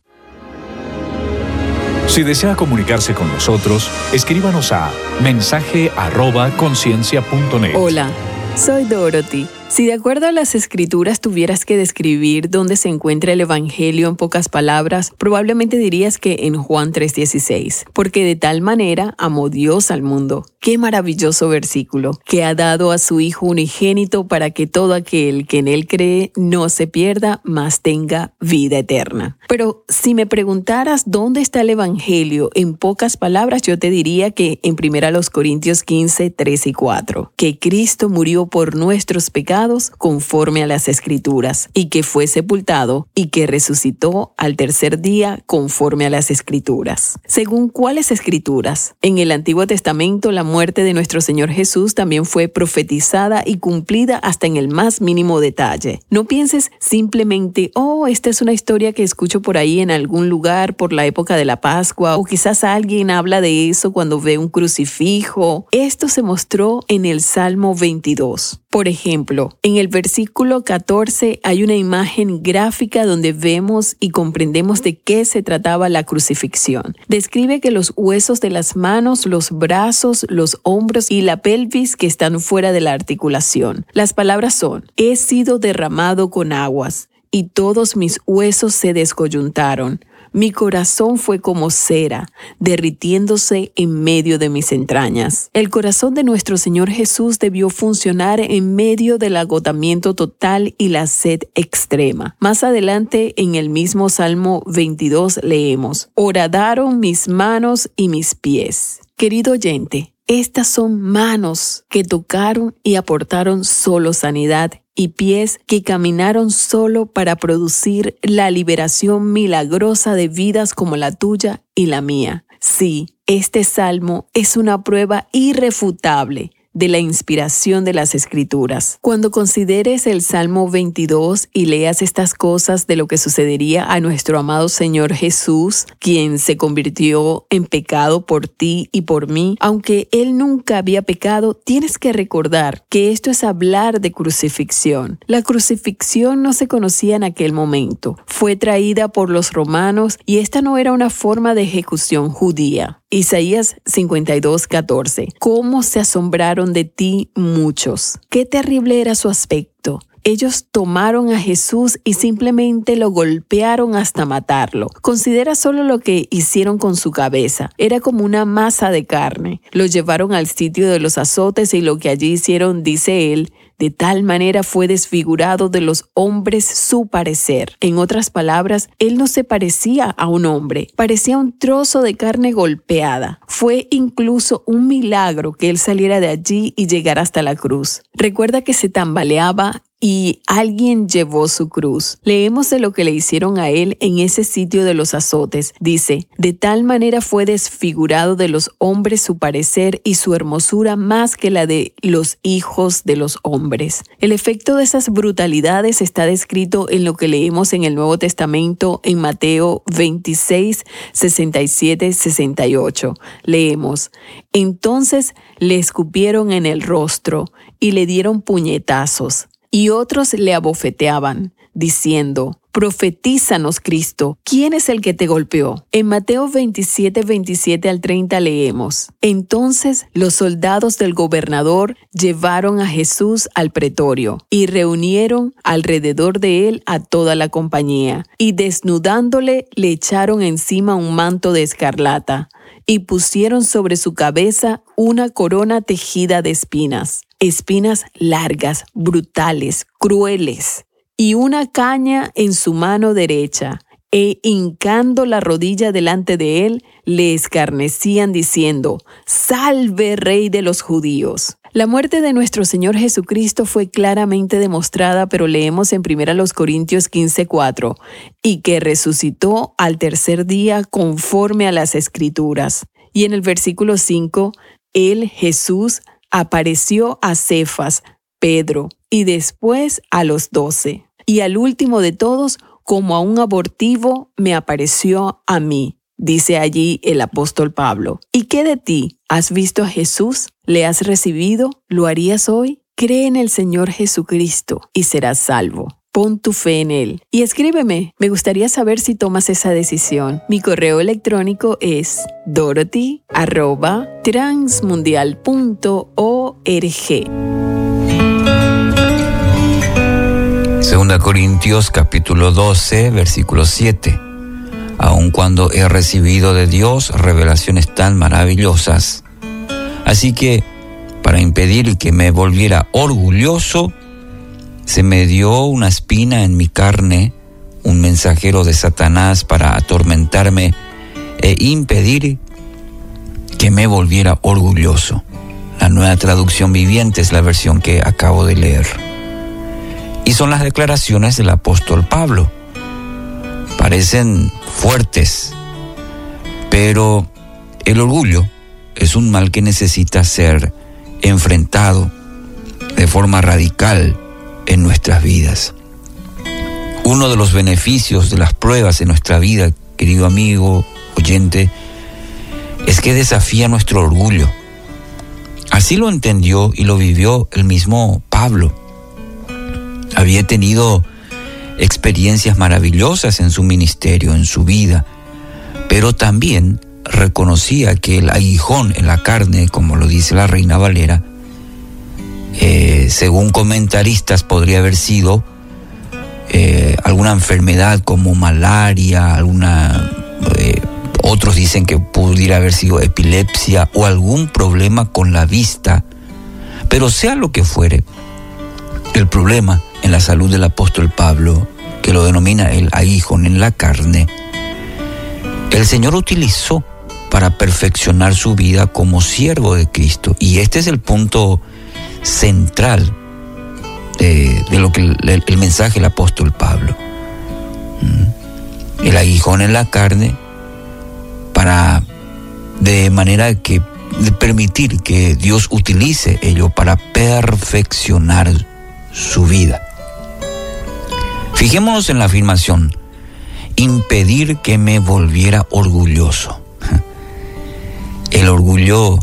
Si desea comunicarse con nosotros, escríbanos a mensaje@conciencia.net. Hola, soy Dorothy si de acuerdo a las escrituras tuvieras que describir dónde se encuentra el Evangelio en pocas palabras, probablemente dirías que en Juan 3:16, porque de tal manera amó Dios al mundo. Qué maravilloso versículo, que ha dado a su Hijo unigénito para que todo aquel que en él cree no se pierda, mas tenga vida eterna. Pero si me preguntaras dónde está el Evangelio en pocas palabras, yo te diría que en 1 Corintios 15, 3 y 4, que Cristo murió por nuestros pecados conforme a las escrituras, y que fue sepultado y que resucitó al tercer día conforme a las escrituras. Según cuáles escrituras? En el Antiguo Testamento la muerte de nuestro Señor Jesús también fue profetizada y cumplida hasta en el más mínimo detalle. No pienses simplemente, oh, esta es una historia que escucho por ahí en algún lugar por la época de la Pascua, o quizás alguien habla de eso cuando ve un crucifijo. Esto se mostró en el Salmo 22. Por ejemplo, en el versículo 14 hay una imagen gráfica donde vemos y comprendemos de qué se trataba la crucifixión. Describe que los huesos de las manos, los brazos, los hombros y la pelvis que están fuera de la articulación. Las palabras son, he sido derramado con aguas y todos mis huesos se descoyuntaron mi corazón fue como cera, derritiéndose en medio de mis entrañas. El corazón de nuestro Señor Jesús debió funcionar en medio del agotamiento total y la sed extrema. Más adelante, en el mismo Salmo 22, leemos, Horadaron mis manos y mis pies. Querido oyente, estas son manos que tocaron y aportaron solo sanidad y pies que caminaron solo para producir la liberación milagrosa de vidas como la tuya y la mía. Sí, este salmo es una prueba irrefutable de la inspiración de las escrituras. Cuando consideres el Salmo 22 y leas estas cosas de lo que sucedería a nuestro amado Señor Jesús, quien se convirtió en pecado por ti y por mí, aunque Él nunca había pecado, tienes que recordar que esto es hablar de crucifixión. La crucifixión no se conocía en aquel momento. Fue traída por los romanos y esta no era una forma de ejecución judía. Isaías 52, 14. ¿Cómo se asombraron de ti muchos? Qué terrible era su aspecto. Ellos tomaron a Jesús y simplemente lo golpearon hasta matarlo. Considera solo lo que hicieron con su cabeza. Era como una masa de carne. Lo llevaron al sitio de los azotes y lo que allí hicieron, dice él, de tal manera fue desfigurado de los hombres su parecer. En otras palabras, él no se parecía a un hombre, parecía un trozo de carne golpeada. Fue incluso un milagro que él saliera de allí y llegara hasta la cruz. Recuerda que se tambaleaba y alguien llevó su cruz. Leemos de lo que le hicieron a él en ese sitio de los azotes. Dice, de tal manera fue desfigurado de los hombres su parecer y su hermosura más que la de los hijos de los hombres. El efecto de esas brutalidades está descrito en lo que leemos en el Nuevo Testamento en Mateo 26, 67, 68. Leemos, entonces le escupieron en el rostro y le dieron puñetazos y otros le abofeteaban, diciendo, Profetízanos, Cristo, ¿quién es el que te golpeó? En Mateo 27, 27 al 30 leemos, Entonces los soldados del gobernador llevaron a Jesús al pretorio y reunieron alrededor de él a toda la compañía, y desnudándole le echaron encima un manto de escarlata, y pusieron sobre su cabeza una corona tejida de espinas espinas largas, brutales, crueles, y una caña en su mano derecha, e hincando la rodilla delante de él, le escarnecían diciendo, Salve Rey de los judíos. La muerte de nuestro Señor Jesucristo fue claramente demostrada, pero leemos en 1 Corintios 15:4, y que resucitó al tercer día conforme a las Escrituras. Y en el versículo 5, Él, Jesús, apareció a Cefas, Pedro, y después a los doce. Y al último de todos, como a un abortivo, me apareció a mí, dice allí el apóstol Pablo. ¿Y qué de ti? ¿Has visto a Jesús? ¿Le has recibido? ¿Lo harías hoy? Cree en el Señor Jesucristo y serás salvo. Pon tu fe en Él. Y escríbeme, me gustaría saber si tomas esa decisión. Mi correo electrónico es dorothy.transmundial.org. Segunda Corintios capítulo 12, versículo 7. Aun cuando he recibido de Dios revelaciones tan maravillosas. Así que, para impedir que me volviera orgulloso, se me dio una espina en mi carne, un mensajero de Satanás para atormentarme e impedir que me volviera orgulloso. La nueva traducción viviente es la versión que acabo de leer. Y son las declaraciones del apóstol Pablo. Parecen fuertes, pero el orgullo es un mal que necesita ser enfrentado de forma radical en nuestras vidas. Uno de los beneficios de las pruebas en nuestra vida, querido amigo, oyente, es que desafía nuestro orgullo. Así lo entendió y lo vivió el mismo Pablo. Había tenido experiencias maravillosas en su ministerio, en su vida, pero también reconocía que el aguijón en la carne, como lo dice la reina Valera, eh, según comentaristas podría haber sido eh, alguna enfermedad como malaria, alguna, eh, otros dicen que pudiera haber sido epilepsia o algún problema con la vista, pero sea lo que fuere, el problema en la salud del apóstol Pablo, que lo denomina el aguijón en la carne, el Señor utilizó para perfeccionar su vida como siervo de Cristo. Y este es el punto central de, lo que el, mensaje del apóstol Pablo. Mm. El aguijón en la carne para de manera que de permitir que Dios utilice ello para perfeccionar su vida. Fijémonos en la afirmación, impedir que me volviera orgulloso. El orgullo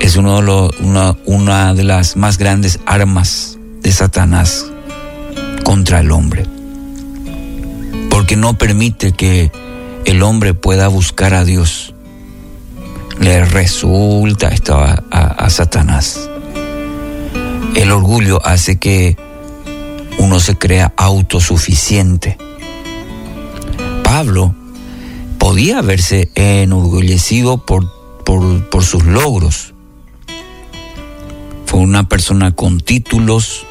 es una, de las más grandes armas de Satanás contra el hombre. Porque no permite que el hombre pueda buscar a Dios. Le resulta esto a Satanás. El orgullo hace que uno se crea autosuficiente. Pablo podía haberse enorgullecido por, por, sus logros, fue una persona con títulos,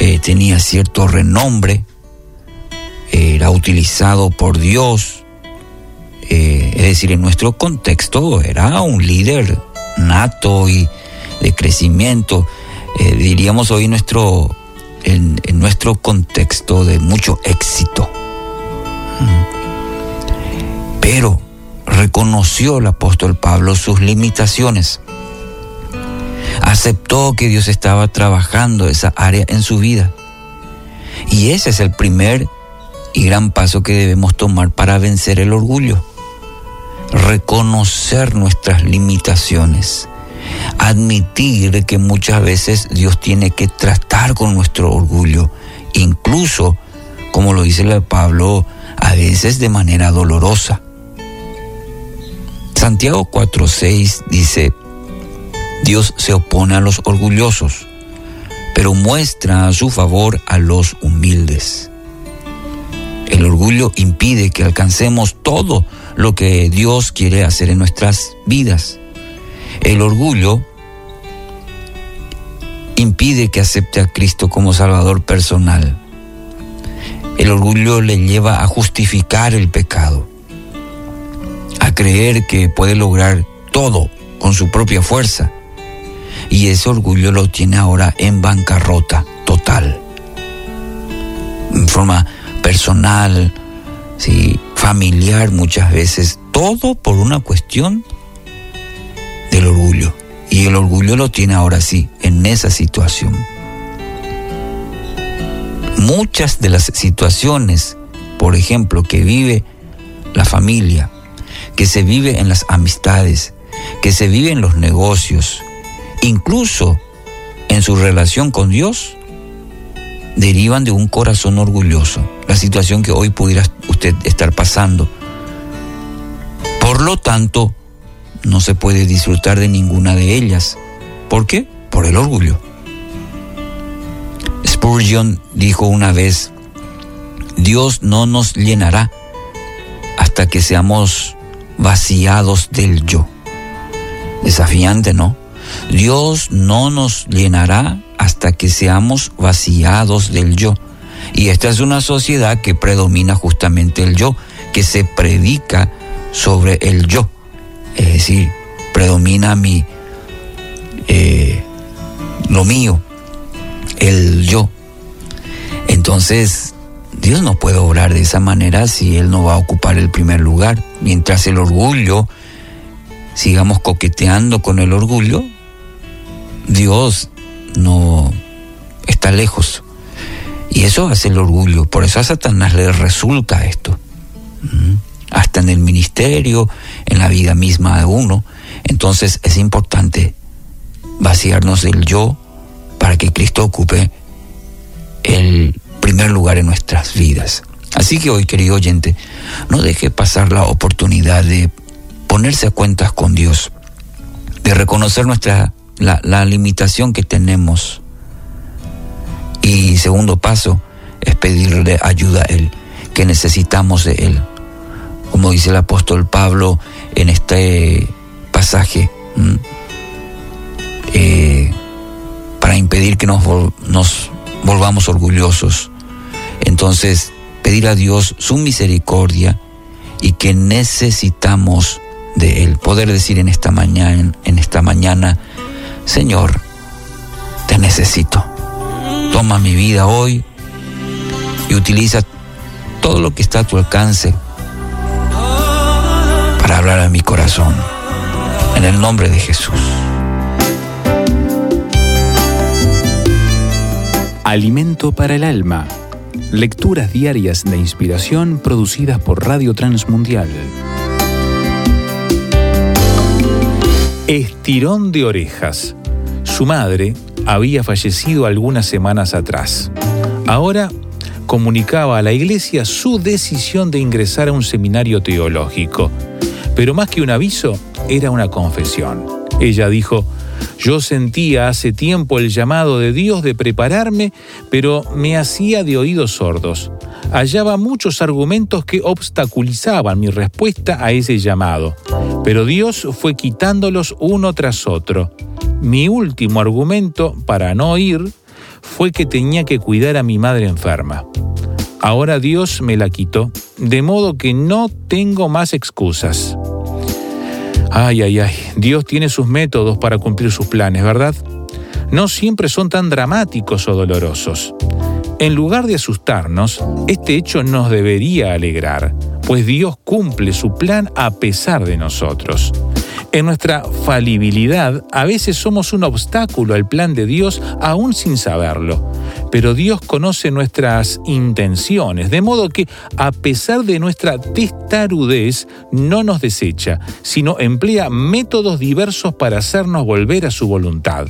eh, tenía cierto renombre, era utilizado por Dios, eh, es decir, en nuestro contexto era un líder nato y de crecimiento, eh, diríamos hoy nuestro, en, en, nuestro contexto de mucho éxito. Pero reconoció el apóstol Pablo sus limitaciones aceptó que Dios estaba trabajando esa área en su vida. Y ese es el primer y gran paso que debemos tomar para vencer el orgullo. Reconocer nuestras limitaciones. Admitir que muchas veces Dios tiene que tratar con nuestro orgullo. Incluso, como lo dice Pablo, a veces de manera dolorosa. Santiago 4.6 dice, Dios se opone a los orgullosos, pero muestra su favor a los humildes. El orgullo impide que alcancemos todo lo que Dios quiere hacer en nuestras vidas. El orgullo impide que acepte a Cristo como Salvador personal. El orgullo le lleva a justificar el pecado, a creer que puede lograr todo con su propia fuerza y ese orgullo lo tiene ahora en bancarrota total. En forma personal, ¿sí? familiar muchas veces, todo por una cuestión del orgullo. Y el orgullo lo tiene ahora sí, en esa situación. Muchas de las situaciones, por ejemplo, que vive la familia, que se vive en las amistades, que se vive en los negocios, incluso en su relación con Dios, derivan de un corazón orgulloso, la situación que hoy pudiera usted estar pasando. Por lo tanto, no se puede disfrutar de ninguna de ellas. ¿Por qué? Por el orgullo. Spurgeon dijo una vez, Dios no nos llenará hasta que seamos vaciados del yo. Desafiante, ¿no? Dios no nos llenará hasta que seamos vaciados del yo. Y esta es una sociedad que predomina justamente el yo, que se predica sobre el yo. Es decir, predomina mi, eh, lo mío, el yo. Entonces, Dios no puede obrar de esa manera si Él no va a ocupar el primer lugar. Mientras el orgullo, sigamos coqueteando con el orgullo, Dios no está lejos. Y eso hace el orgullo. Por eso a Satanás le resulta esto. Hasta en el ministerio, en la vida misma de uno. Entonces es importante vaciarnos del yo para que Cristo ocupe el primer lugar en nuestras vidas. Así que hoy, querido oyente, no deje pasar la oportunidad de ponerse a cuentas con Dios, de reconocer nuestra la, la limitación que tenemos. Y segundo paso es pedirle ayuda a Él, que necesitamos de Él. Como dice el apóstol Pablo en este pasaje, eh, para impedir que nos, volvamos orgullosos. Entonces, pedir a Dios su misericordia y que necesitamos de Él. Poder decir en esta mañana, en esta mañana, Señor, te necesito. Toma mi vida hoy y utiliza todo lo que está a tu alcance para hablar a mi corazón. En el nombre de Jesús. Alimento para el alma. Lecturas diarias de inspiración producidas por Radio Transmundial. Estirón de orejas. Su madre había fallecido algunas semanas atrás. Ahora comunicaba a la iglesia su decisión de ingresar a un seminario teológico. Pero más que un aviso, era una confesión. Ella dijo, yo sentía hace tiempo el llamado de Dios de prepararme, pero me hacía de oídos sordos. Hallaba muchos argumentos que obstaculizaban mi respuesta a ese llamado, pero Dios fue quitándolos uno tras otro. Mi último argumento para no ir fue que tenía que cuidar a mi madre enferma. Ahora Dios me la quitó, de modo que no tengo más excusas. Ay, ay, ay, Dios tiene sus métodos para cumplir sus planes, ¿verdad? No siempre son tan dramáticos o dolorosos. En lugar de asustarnos, este hecho nos debería alegrar, pues Dios cumple su plan a pesar de nosotros. En nuestra falibilidad, a veces somos un obstáculo al plan de Dios aún sin saberlo. Pero Dios conoce nuestras intenciones, de modo que a pesar de nuestra testarudez, no nos desecha, sino emplea métodos diversos para hacernos volver a su voluntad.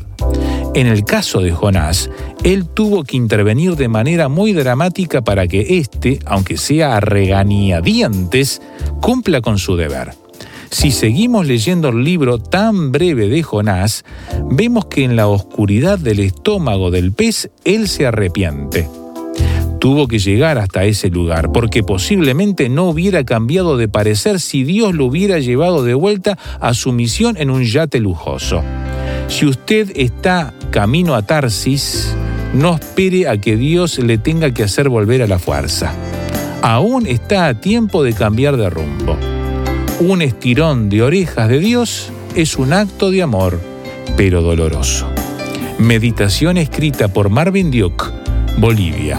En el caso de Jonás, él tuvo que intervenir de manera muy dramática para que éste, aunque sea a regañadientes, cumpla con su deber. Si seguimos leyendo el libro tan breve de Jonás, vemos que en la oscuridad del estómago del pez él se arrepiente. Tuvo que llegar hasta ese lugar, porque posiblemente no hubiera cambiado de parecer si Dios lo hubiera llevado de vuelta a su misión en un yate lujoso. Si usted está camino a Tarsis, no espere a que Dios le tenga que hacer volver a la fuerza. Aún está a tiempo de cambiar de rumbo. Un estirón de orejas de Dios es un acto de amor, pero doloroso. Meditación escrita por Marvin Duke, Bolivia.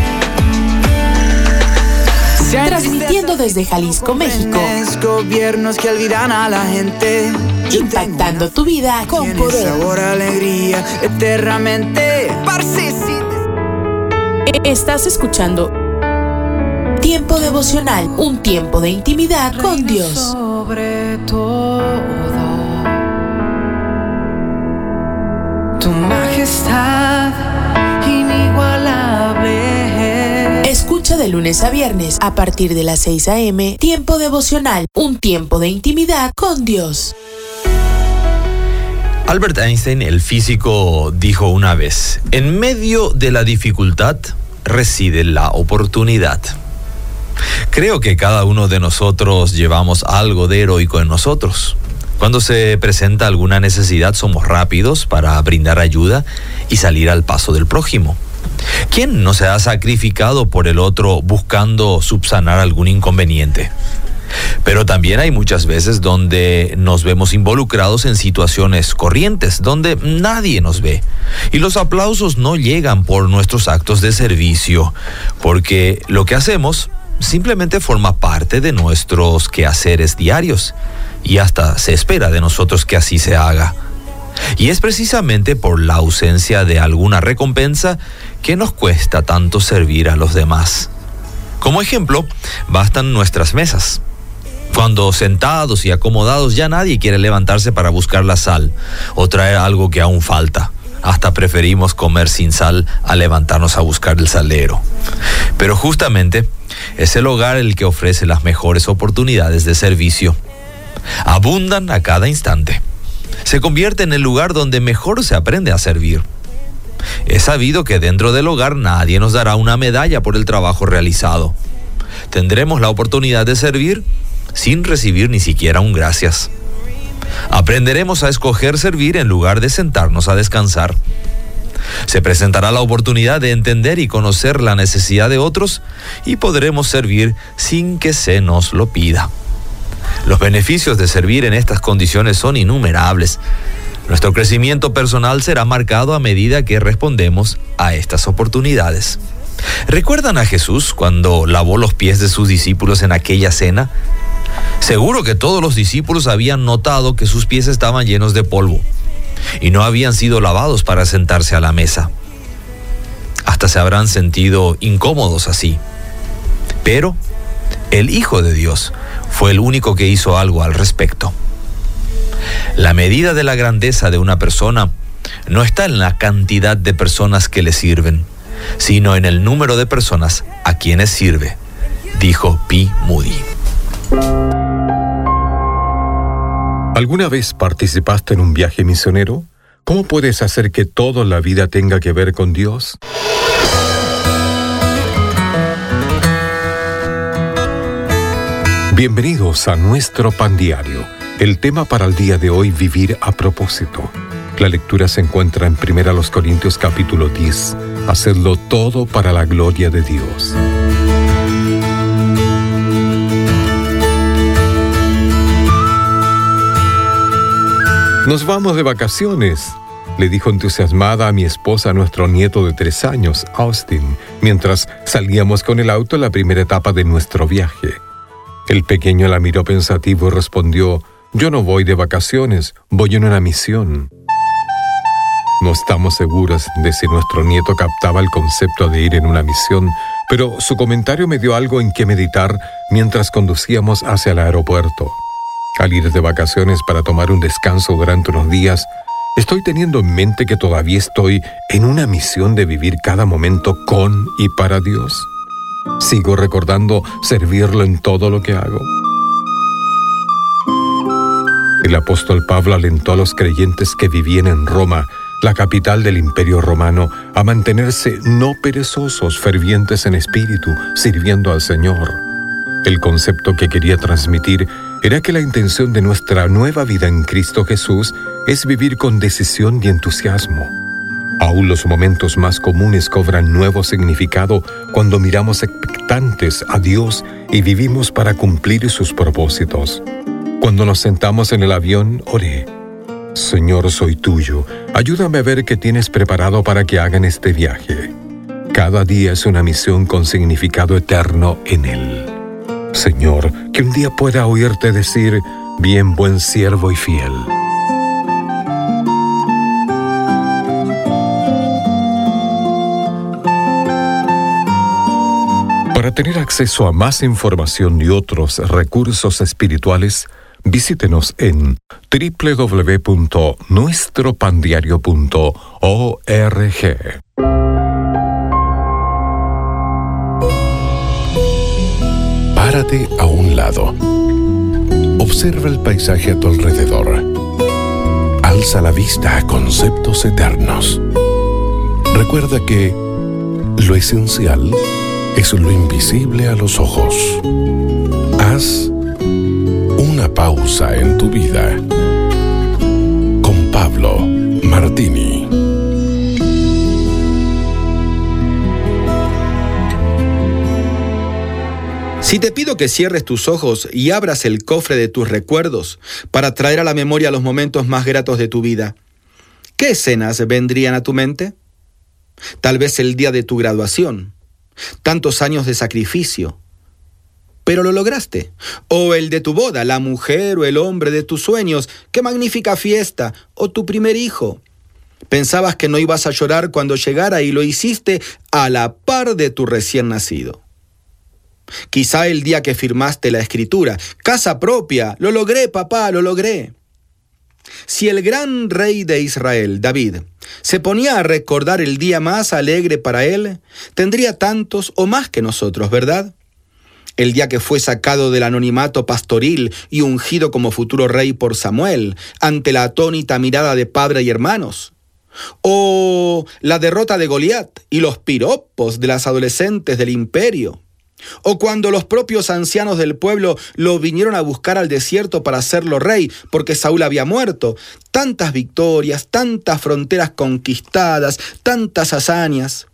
Transmitiendo desde Jalisco, México. Gobiernos que olvidan a la gente. Impactando tu vida con poder. sabor a alegría eternamente. Estás escuchando Tiempo devocional, un tiempo de intimidad con Dios. Sobre todo. tu majestad de lunes a viernes a partir de las 6 a.m. Tiempo devocional, un tiempo de intimidad con Dios. Albert Einstein, el físico, dijo una vez, en medio de la dificultad reside la oportunidad. Creo que cada uno de nosotros llevamos algo de heroico en nosotros. Cuando se presenta alguna necesidad somos rápidos para brindar ayuda y salir al paso del prójimo. ¿Quién no se ha sacrificado por el otro buscando subsanar algún inconveniente? Pero también hay muchas veces donde nos vemos involucrados en situaciones corrientes, donde nadie nos ve. Y los aplausos no llegan por nuestros actos de servicio, porque lo que hacemos simplemente forma parte de nuestros quehaceres diarios y hasta se espera de nosotros que así se haga. Y es precisamente por la ausencia de alguna recompensa que nos cuesta tanto servir a los demás. Como ejemplo, bastan nuestras mesas. Cuando sentados y acomodados ya nadie quiere levantarse para buscar la sal o traer algo que aún falta. Hasta preferimos comer sin sal a levantarnos a buscar el salero. Pero justamente es el hogar el que ofrece las mejores oportunidades de servicio. Abundan a cada instante. Se convierte en el lugar donde mejor se aprende a servir. Es sabido que dentro del hogar nadie nos dará una medalla por el trabajo realizado. Tendremos la oportunidad de servir sin recibir ni siquiera un gracias. Aprenderemos a escoger servir en lugar de sentarnos a descansar. Se presentará la oportunidad de entender y conocer la necesidad de otros y podremos servir sin que se nos lo pida. Los beneficios de servir en estas condiciones son innumerables. Nuestro crecimiento personal será marcado a medida que respondemos a estas oportunidades. ¿Recuerdan a Jesús cuando lavó los pies de sus discípulos en aquella cena? Seguro que todos los discípulos habían notado que sus pies estaban llenos de polvo y no habían sido lavados para sentarse a la mesa. Hasta se habrán sentido incómodos así. Pero el Hijo de Dios fue el único que hizo algo al respecto. La medida de la grandeza de una persona no está en la cantidad de personas que le sirven, sino en el número de personas a quienes sirve, dijo P. Moody. ¿Alguna vez participaste en un viaje misionero? ¿Cómo puedes hacer que toda la vida tenga que ver con Dios? Bienvenidos a nuestro pan diario. El tema para el día de hoy, vivir a propósito. La lectura se encuentra en 1 Corintios capítulo 10. Hacerlo todo para la gloria de Dios. Nos vamos de vacaciones, le dijo entusiasmada a mi esposa a nuestro nieto de tres años, Austin, mientras salíamos con el auto en la primera etapa de nuestro viaje. El pequeño la miró pensativo y respondió, yo no voy de vacaciones, voy en una misión. No estamos seguros de si nuestro nieto captaba el concepto de ir en una misión, pero su comentario me dio algo en que meditar mientras conducíamos hacia el aeropuerto. Al ir de vacaciones para tomar un descanso durante unos días, estoy teniendo en mente que todavía estoy en una misión de vivir cada momento con y para Dios. Sigo recordando servirlo en todo lo que hago. El apóstol Pablo alentó a los creyentes que vivían en Roma, la capital del imperio romano, a mantenerse no perezosos, fervientes en espíritu, sirviendo al Señor. El concepto que quería transmitir era que la intención de nuestra nueva vida en Cristo Jesús es vivir con decisión y entusiasmo. Aún los momentos más comunes cobran nuevo significado cuando miramos expectantes a Dios y vivimos para cumplir sus propósitos. Cuando nos sentamos en el avión, oré. Señor, soy tuyo. Ayúdame a ver qué tienes preparado para que hagan este viaje. Cada día es una misión con significado eterno en Él. Señor, que un día pueda oírte decir, bien buen siervo y fiel. Para tener acceso a más información y otros recursos espirituales, Visítenos en www.nuestropandiario.org. Párate a un lado. Observa el paisaje a tu alrededor. Alza la vista a conceptos eternos. Recuerda que lo esencial es lo invisible a los ojos. Haz una pausa en tu vida. Con Pablo Martini. Si te pido que cierres tus ojos y abras el cofre de tus recuerdos para traer a la memoria los momentos más gratos de tu vida, ¿qué escenas vendrían a tu mente? Tal vez el día de tu graduación, tantos años de sacrificio, pero lo lograste. O el de tu boda, la mujer o el hombre de tus sueños, qué magnífica fiesta, o tu primer hijo. Pensabas que no ibas a llorar cuando llegara y lo hiciste a la par de tu recién nacido. Quizá el día que firmaste la escritura, casa propia, lo logré, papá, lo logré. Si el gran rey de Israel, David, se ponía a recordar el día más alegre para él, tendría tantos o más que nosotros, ¿verdad? El día que fue sacado del anonimato pastoril y ungido como futuro rey por Samuel, ante la atónita mirada de padre y hermanos. O la derrota de Goliat y los piropos de las adolescentes del imperio. O cuando los propios ancianos del pueblo lo vinieron a buscar al desierto para hacerlo rey, porque Saúl había muerto. Tantas victorias, tantas fronteras conquistadas, tantas hazañas.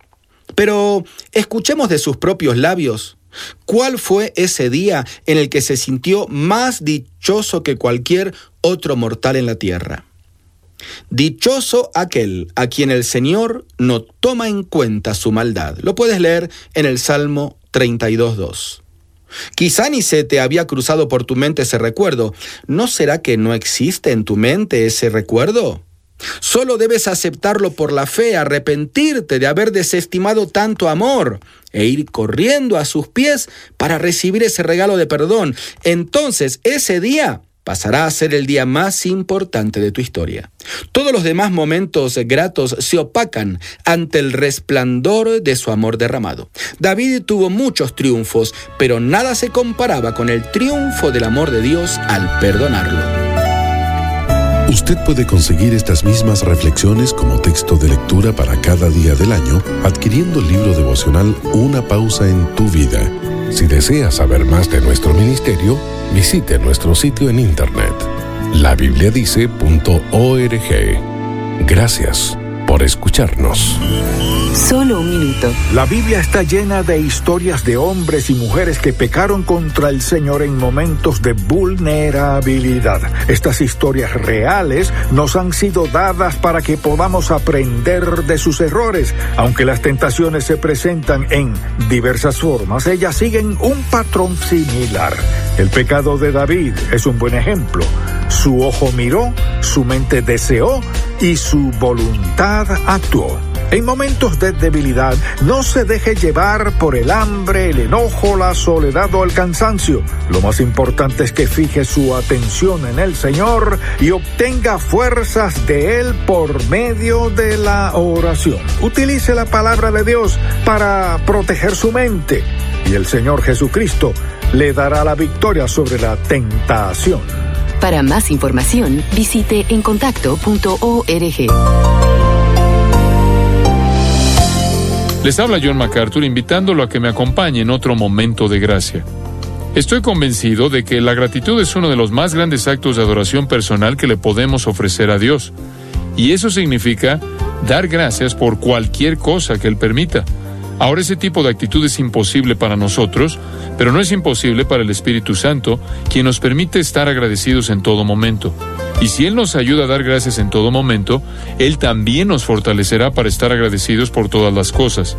Pero escuchemos de sus propios labios. ¿Cuál fue ese día en el que se sintió más dichoso que cualquier otro mortal en la tierra? Dichoso aquel a quien el Señor no toma en cuenta su maldad. Lo puedes leer en el Salmo 32.2. Quizá ni se te había cruzado por tu mente ese recuerdo. ¿No será que no existe en tu mente ese recuerdo? Solo debes aceptarlo por la fe, arrepentirte de haber desestimado tanto amor e ir corriendo a sus pies para recibir ese regalo de perdón. Entonces ese día pasará a ser el día más importante de tu historia. Todos los demás momentos gratos se opacan ante el resplandor de su amor derramado. David tuvo muchos triunfos, pero nada se comparaba con el triunfo del amor de Dios al perdonarlo. Usted puede conseguir estas mismas reflexiones como texto de lectura para cada día del año adquiriendo el libro devocional Una pausa en tu vida. Si desea saber más de nuestro ministerio, visite nuestro sitio en internet labibliadice.org. Gracias por escucharnos. Solo un minuto. La Biblia está llena de historias de hombres y mujeres que pecaron contra el Señor en momentos de vulnerabilidad. Estas historias reales nos han sido dadas para que podamos aprender de sus errores. Aunque las tentaciones se presentan en diversas formas, ellas siguen un patrón similar. El pecado de David es un buen ejemplo. Su ojo miró, su mente deseó y su voluntad actuó. En momentos de debilidad, no se deje llevar por el hambre, el enojo, la soledad o el cansancio. Lo más importante es que fije su atención en el Señor y obtenga fuerzas de Él por medio de la oración. Utilice la palabra de Dios para proteger su mente y el Señor Jesucristo le dará la victoria sobre la tentación. Para más información, visite encontacto.org. Les habla John MacArthur invitándolo a que me acompañe en otro momento de gracia. Estoy convencido de que la gratitud es uno de los más grandes actos de adoración personal que le podemos ofrecer a Dios. Y eso significa dar gracias por cualquier cosa que Él permita. Ahora ese tipo de actitud es imposible para nosotros, pero no es imposible para el Espíritu Santo, quien nos permite estar agradecidos en todo momento. Y si Él nos ayuda a dar gracias en todo momento, Él también nos fortalecerá para estar agradecidos por todas las cosas.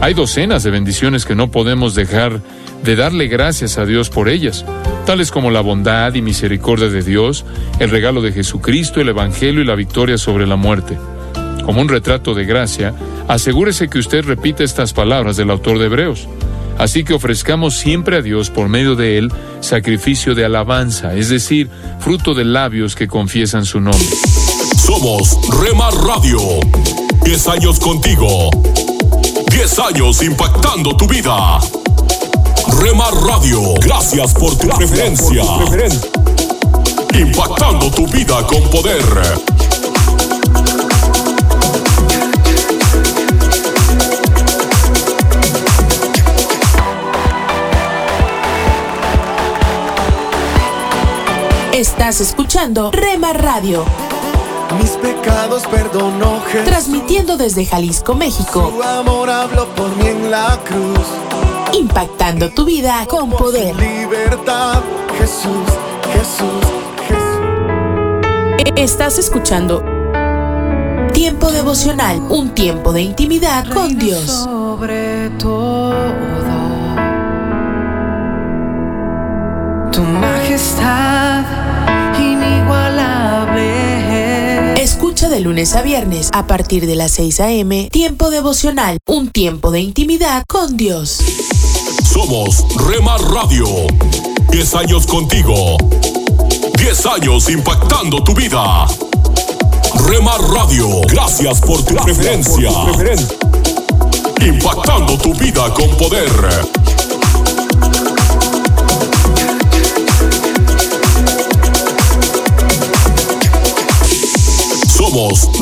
Hay docenas de bendiciones que no podemos dejar de darle gracias a Dios por ellas, tales como la bondad y misericordia de Dios, el regalo de Jesucristo, el Evangelio y la victoria sobre la muerte. Como un retrato de gracia, asegúrese que usted repite estas palabras del autor de Hebreos. Así que ofrezcamos siempre a Dios por medio de Él sacrificio de alabanza, es decir, fruto de labios que confiesan su nombre. Somos Remar Radio. 10 años contigo. 10 años impactando tu vida. Remar Radio, gracias por tu preferencia. Impactando tu vida con poder. Estás escuchando Rema Radio. Mis pecados perdonó Jesús. Transmitiendo desde Jalisco, México. Su amor habló por mí en la cruz. Impactando tu vida con poder. Libertad, Jesús, Jesús, Jesús. Estás escuchando Tiempo devocional, un tiempo de intimidad con Dios. Sobre todo, tu majestad de lunes a viernes a partir de las 6 a.m. Tiempo devocional, un tiempo de intimidad con Dios. Somos Remar Radio. 10 años contigo. 10 años impactando tu vida. Remar Radio, gracias por tu preferencia. Impactando tu vida con poder. Somos